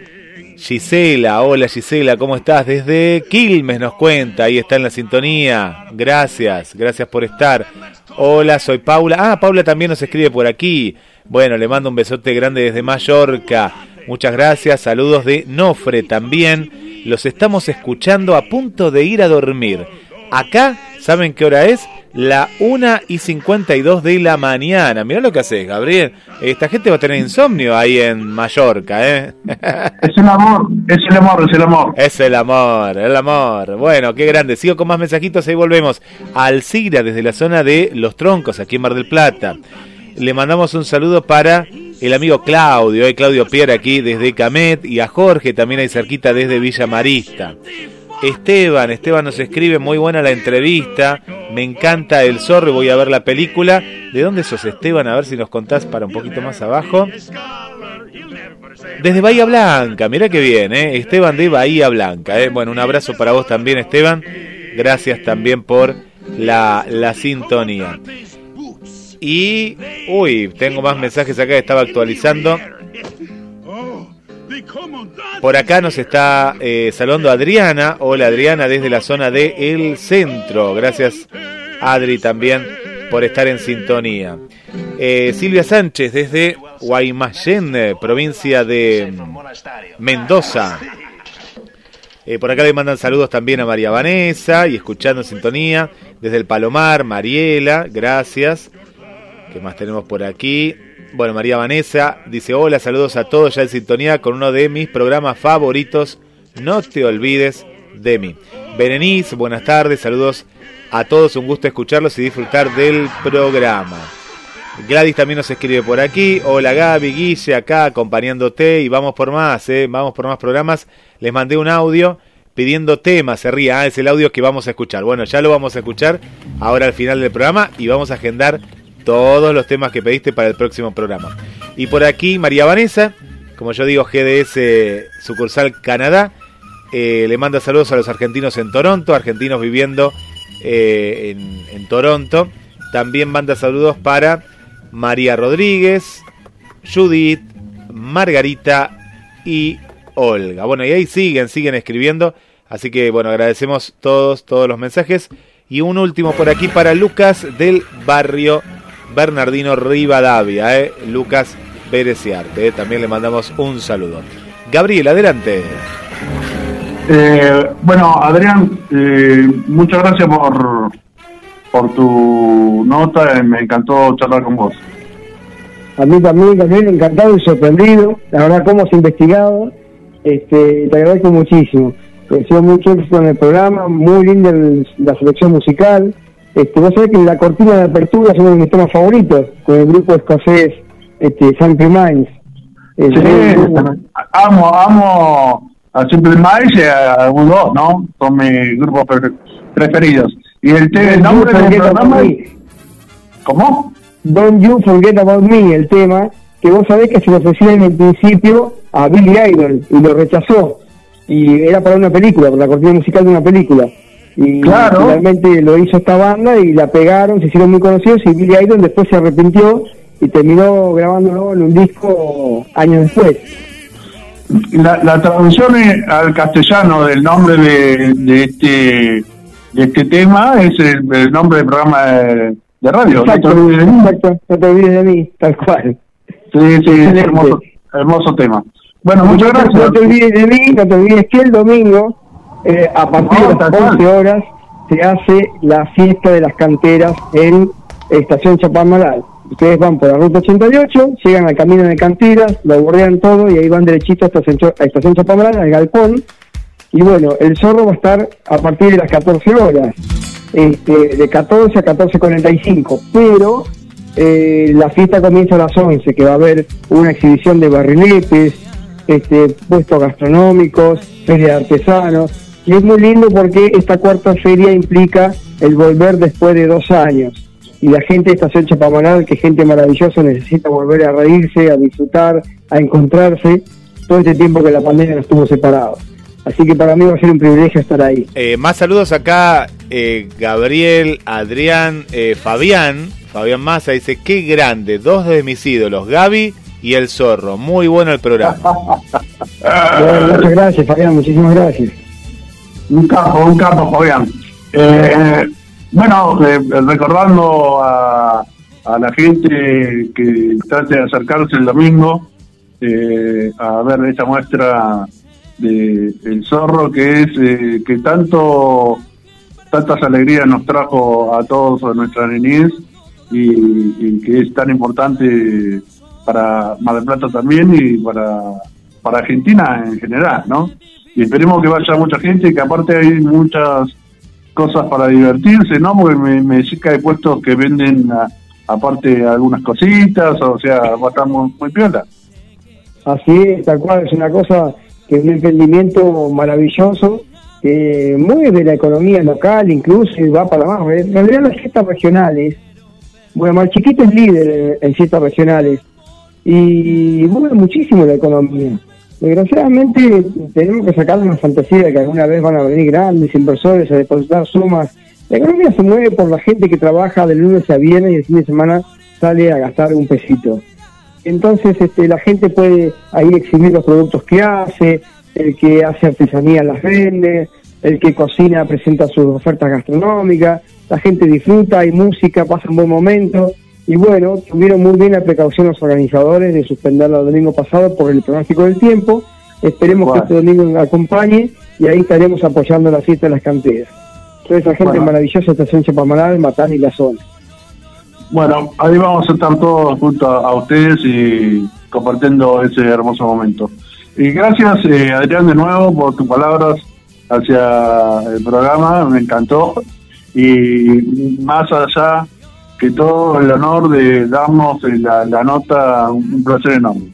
Gisela, hola Gisela, ¿cómo estás? Desde Quilmes nos cuenta, ahí está en la sintonía. Gracias, gracias por estar. Hola, soy Paula. Ah, Paula también nos escribe por aquí. Bueno, le mando un besote grande desde Mallorca. Muchas gracias, saludos de Nofre también. Los estamos escuchando a punto de ir a dormir. Acá ¿Saben qué hora es? La 1 y 52 de la mañana. Mirá lo que haces, Gabriel. Esta gente va a tener insomnio ahí en Mallorca, ¿eh? Es el amor, es el amor, es el amor. Es el amor, el amor. Bueno, qué grande. Sigo con más mensajitos, ahí volvemos. Alcira, desde la zona de Los Troncos, aquí en Mar del Plata. Le mandamos un saludo para el amigo Claudio, eh, Claudio Pierre aquí desde Camet y a Jorge también ahí cerquita desde Villa Marista. Esteban, Esteban nos escribe, muy buena la entrevista, me encanta el zorro voy a ver la película. ¿De dónde sos Esteban? A ver si nos contás para un poquito más abajo. Desde Bahía Blanca, mira qué bien, ¿eh? Esteban de Bahía Blanca. ¿eh? Bueno, un abrazo para vos también, Esteban. Gracias también por la, la sintonía. Y, uy, tengo más mensajes acá, estaba actualizando. Por acá nos está eh, saludando Adriana. Hola Adriana desde la zona de El Centro. Gracias Adri también por estar en sintonía. Eh, Silvia Sánchez desde Guaymallén, provincia de Mendoza. Eh, por acá le mandan saludos también a María Vanessa y escuchando sintonía desde el Palomar, Mariela, gracias. ¿Qué más tenemos por aquí? Bueno, María Vanessa dice, hola, saludos a todos ya en sintonía con uno de mis programas favoritos, no te olvides de mí. Berenice, buenas tardes, saludos a todos, un gusto escucharlos y disfrutar del programa. Gladys también nos escribe por aquí, hola Gaby, Guille, acá acompañándote y vamos por más, ¿eh? vamos por más programas. Les mandé un audio pidiendo temas, se ría, ah, es el audio que vamos a escuchar. Bueno, ya lo vamos a escuchar ahora al final del programa y vamos a agendar todos los temas que pediste para el próximo programa. Y por aquí María Vanessa, como yo digo, GDS sucursal Canadá, eh, le manda saludos a los argentinos en Toronto, argentinos viviendo eh, en, Toronto. También manda saludos para María Rodríguez, Judith, Margarita y Olga. Bueno, y ahí siguen, siguen escribiendo. Así que bueno, agradecemos todos, todos los mensajes. Y un último por aquí para Lucas del barrio Bernardino Rivadavia, eh, Lucas Bereciarte. Eh, también le mandamos un saludo. Gabriel, adelante. Eh, bueno, Adrián, eh, muchas gracias por, por tu nota. Me encantó charlar con vos. A mí también, también encantado y sorprendido. La verdad, cómo has investigado. Este, te agradezco muchísimo. Te deseo mucho éxito en el programa. Muy linda la selección musical. Este, vos sabés que la cortina de apertura es uno de mis temas favoritos, con el grupo escocés este, Simple Minds. sí, amo, amo a Simple Minds y a U2, ¿no? Son mis grupos preferidos. Y el, nombre del programa... ¿Cómo? Don't You Forget About Me, el tema, que vos sabés que se lo ofrecía en el principio a Billy Idol y lo rechazó. Y era para una película, para la cortina musical de una película. Y claro. realmente lo hizo esta banda y la pegaron, se hicieron muy conocidos y Billy Idol después se arrepintió y terminó grabándolo en un disco años después. La, la traducción al castellano del nombre de, este de este tema es el, nombre del programa de, radio. Exacto, no te olvides de mí, tal cual. Sí, sí, hermoso, hermoso tema. Bueno, muchas gracias. No te olvides de mí, no te olvides que el domingo eh, a partir de las 11 horas se hace la fiesta de las canteras en Estación Chapamalal. Ustedes van por la ruta 88, llegan al camino de canteras, lo bordean todo y ahí van derechito hasta Estación Chapamalal, al galpón. Y bueno, el zorro va a estar a partir de las 14 horas, este, de 14 a 14.45, pero eh, la fiesta comienza a las 11, que va a haber una exhibición de barriletes, este, puestos gastronómicos, feria de artesanos, y es muy lindo porque esta cuarta feria implica el volver después de dos años. Y la gente de Estación Chapamanal, que gente maravillosa, necesita volver a reírse, a disfrutar, a encontrarse todo este tiempo que la pandemia nos estuvo separados. Así que para mí va a ser un privilegio estar ahí. Eh, más saludos acá, eh, Gabriel, Adrián, eh, Fabián. Fabián Massa dice, qué grande, dos de mis ídolos, Gaby y el zorro. Muy bueno el programa. muchas gracias, Fabián, muchísimas gracias. Un capo, un capo, Fabián. Eh, bueno, eh, recordando a, a, la gente que trate de acercarse el domingo eh, a ver esa muestra de El Zorro que es que tanto tantas alegrías nos trajo a todos a nuestra niñez y, que es tan importante para Mar del Plata también y para, para Argentina en general, ¿no? Y esperemos que vaya mucha gente que aparte hay muchas cosas para divertirse, ¿no? Porque me, me decís que hay puestos que venden aparte algunas cositas, o sea, va a estar muy, piola. Así es, tal cual, es una cosa que es un emprendimiento maravilloso, que mueve la economía local incluso y va para abajo. En realidad las fiestas regionales, bueno, Chiquito es líder en fiestas regionales y mueve muchísimo la economía. Desgraciadamente tenemos que sacar una fantasía de que alguna vez van a venir grandes inversores a depositar sumas. La economía se mueve por la gente que trabaja de lunes a viernes y el fin de semana sale a gastar un pesito. Entonces este, la gente puede ahí exhibir los productos que hace, el que hace artesanía las vende, el que cocina presenta sus ofertas gastronómicas, la gente disfruta, hay música, pasa un buen momento. Y bueno, tuvieron muy bien la precaución los organizadores de suspenderlo el domingo pasado por el pronóstico del tiempo. Esperemos que este domingo acompañe y ahí estaremos apoyando la fiesta de las canteras. Toda esa gente maravillosa, Estación Chapamalal, Matán y la zona. Bueno, ahí vamos a estar todos junto a, ustedes y compartiendo ese hermoso momento. Y gracias, eh, Adrián, de nuevo por tus palabras hacia el programa, me encantó. Y más allá que todo el honor de darnos la, nota, un placer enorme.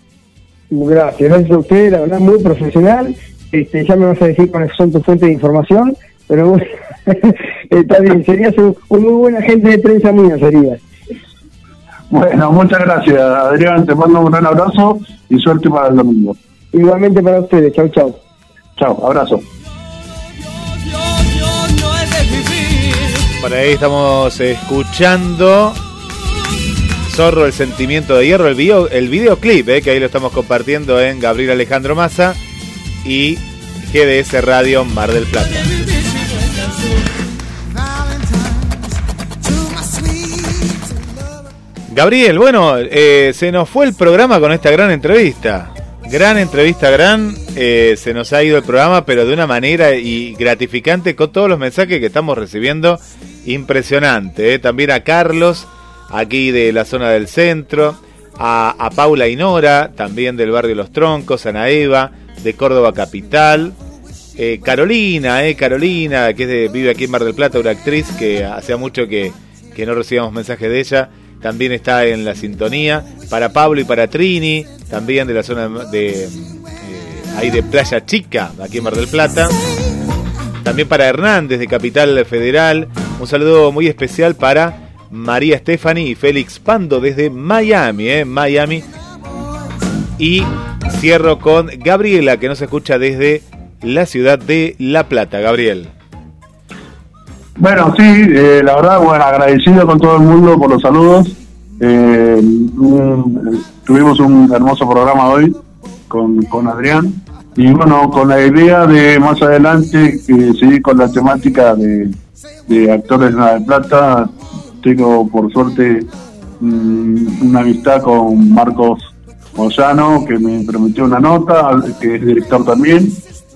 Gracias, gracias a usted, la verdad muy profesional. Este, ya me vas a decir cuáles son tus fuentes de información, pero está bien, serías un, muy buen agente de prensa mía, serías. Bueno, muchas gracias, Adrián. Te mando un gran abrazo y suerte para el domingo. Igualmente para ustedes. Chau, chau. Chau, abrazo. Por ahí estamos escuchando Zorro, el sentimiento de hierro, el, video, el videoclip, eh, que ahí lo estamos compartiendo en Gabriel Alejandro Massa y GDS Radio Mar del Plata. Gabriel, bueno, eh, se nos fue el programa con esta gran entrevista. Gran entrevista, gran. Eh, se nos ha ido el programa, pero de una manera y gratificante con todos los mensajes que estamos recibiendo. Impresionante. Eh. También a Carlos, aquí de la zona del centro. A, Paula y Nora, también del barrio Los Troncos. Ana Eva, de Córdoba Capital. Carolina, eh, Carolina, que vive aquí en Mar del Plata, una actriz que hacía mucho que, que no recibíamos mensajes de ella también está en la sintonía. Para Pablo y para Trini, también de la zona de eh, ahí de Playa Chica, aquí en Mar del Plata. También para Hernández de Capital Federal. Un saludo muy especial para María Stephanie y Félix Pando desde Miami, eh, Miami. Y cierro con Gabriela, que nos escucha desde la ciudad de La Plata. Gabriel. Bueno, sí, eh, la verdad, bueno, agradecido con todo el mundo por los saludos. Eh, tuvimos un hermoso programa hoy con, con Adrián y bueno, con la idea de más adelante seguir con la temática de, actores de La Plata. Tengo por suerte mm, una amistad con Marcos Moyano que me prometió una nota, que es director también.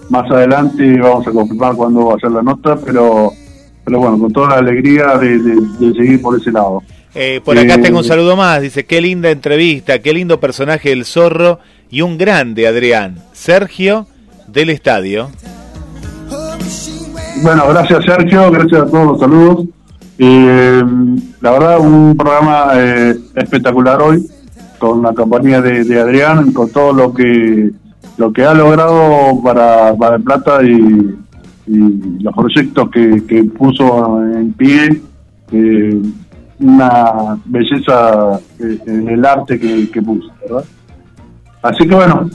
Más adelante vamos a confirmar cuándo va a ser la nota, pero pero bueno, con toda la alegría de, seguir por ese lado. Eh, por acá tengo un eh, saludo más, dice, qué linda entrevista, qué lindo personaje el zorro y un grande Adrián, Sergio del Estadio. Bueno, gracias Sergio, gracias a todos los saludos. Eh, la verdad, un programa espectacular hoy, con la compañía de, Adrián, con todo lo que lo que ha logrado para, para el Plata y, y los proyectos que, puso en pie, eh, una belleza eh, en el arte que, puso, ¿verdad? Así que bueno,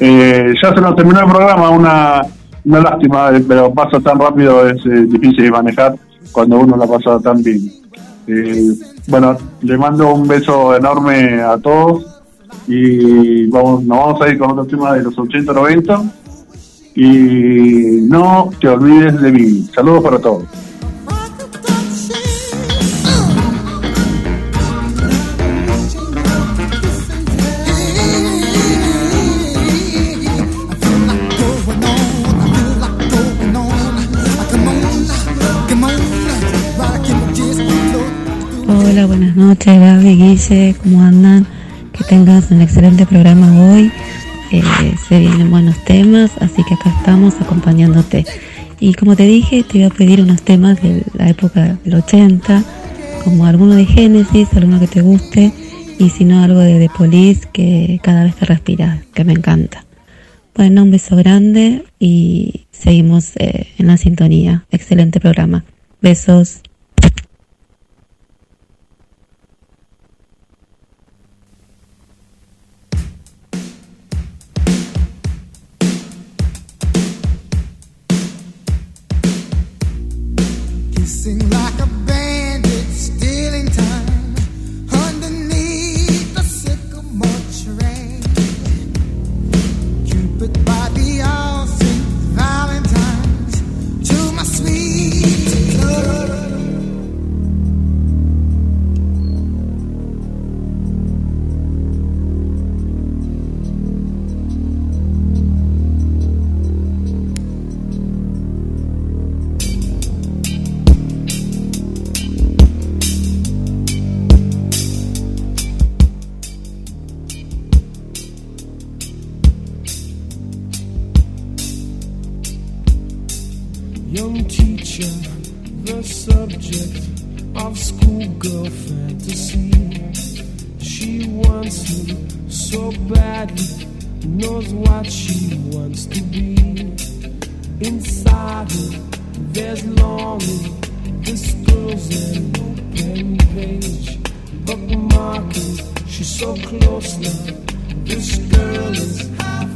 eh, ya se nos terminó el programa, una, una lástima, pero pasa tan rápido, es difícil de manejar cuando uno la pasa tan bien. bueno, le mando un beso enorme a todos y vamos, nos vamos a ir con otro tema de los 80-90 y no te olvides de mí. Saludos para todos. Hola, buenas noches, Gaby, Guille, ¿cómo andan? Que tengas un excelente programa hoy. Eh, se vienen buenos temas, así que acá estamos acompañándote. Y como te dije, te iba a pedir unos temas de la época del 80, como alguno de Génesis, alguno que te guste, y si no, algo de The Police, que cada vez te respiras, que me encanta. Bueno, un beso grande y seguimos eh, en la sintonía. Excelente programa. Besos.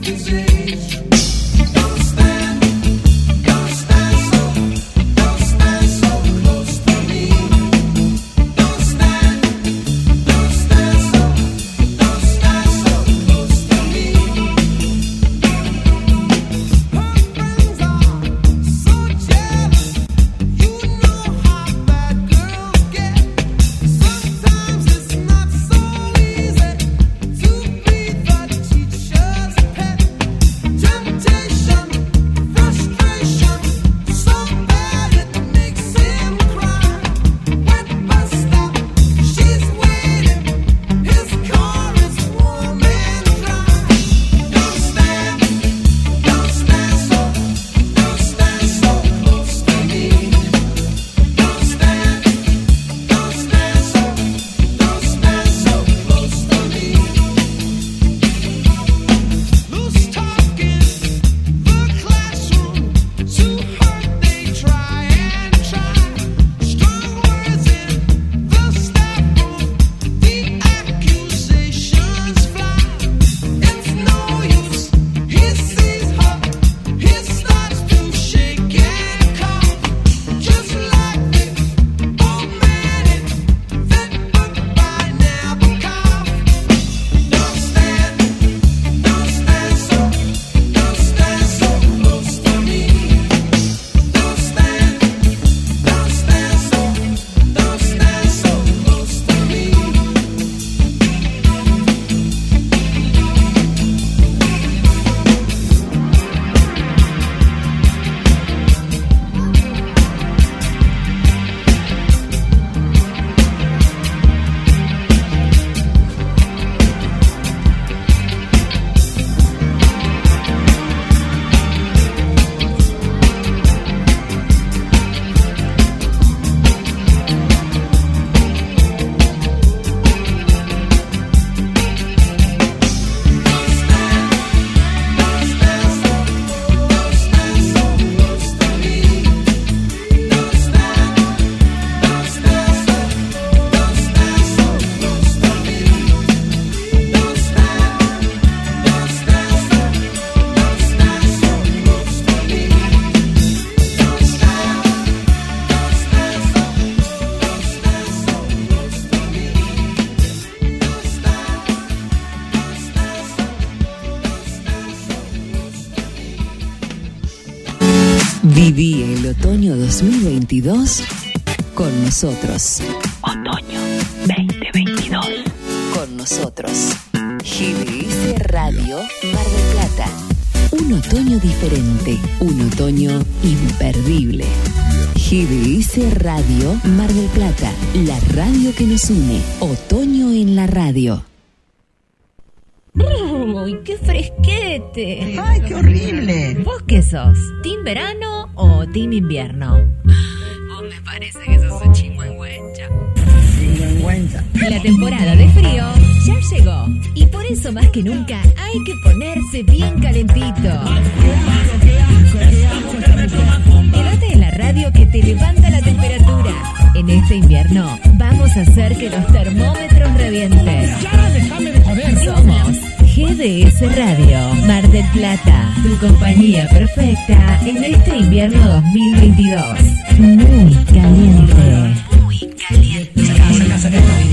Viví 2022 con nosotros. Otoño 2022 con nosotros. GBS Radio Mar del Plata. Un otoño diferente, un otoño imperdible. GDS Radio Mar del Plata, la radio que nos une. Otoño en la radio. ¡Uy, qué fresquete! ¡Ay, qué horrible! ¿Vos qué sos? ¿Team verano o team invierno? La temporada de frío ya llegó. Y por eso más que nunca hay que ponerse bien calentito. Quédate en la radio que te levanta la temperatura. En este invierno vamos a hacer que los termómetros revienten. Somos GDS Radio, Mar del Plata, tu compañía perfecta en este invierno 2022. Muy caliente. Muy caliente. Nazareno.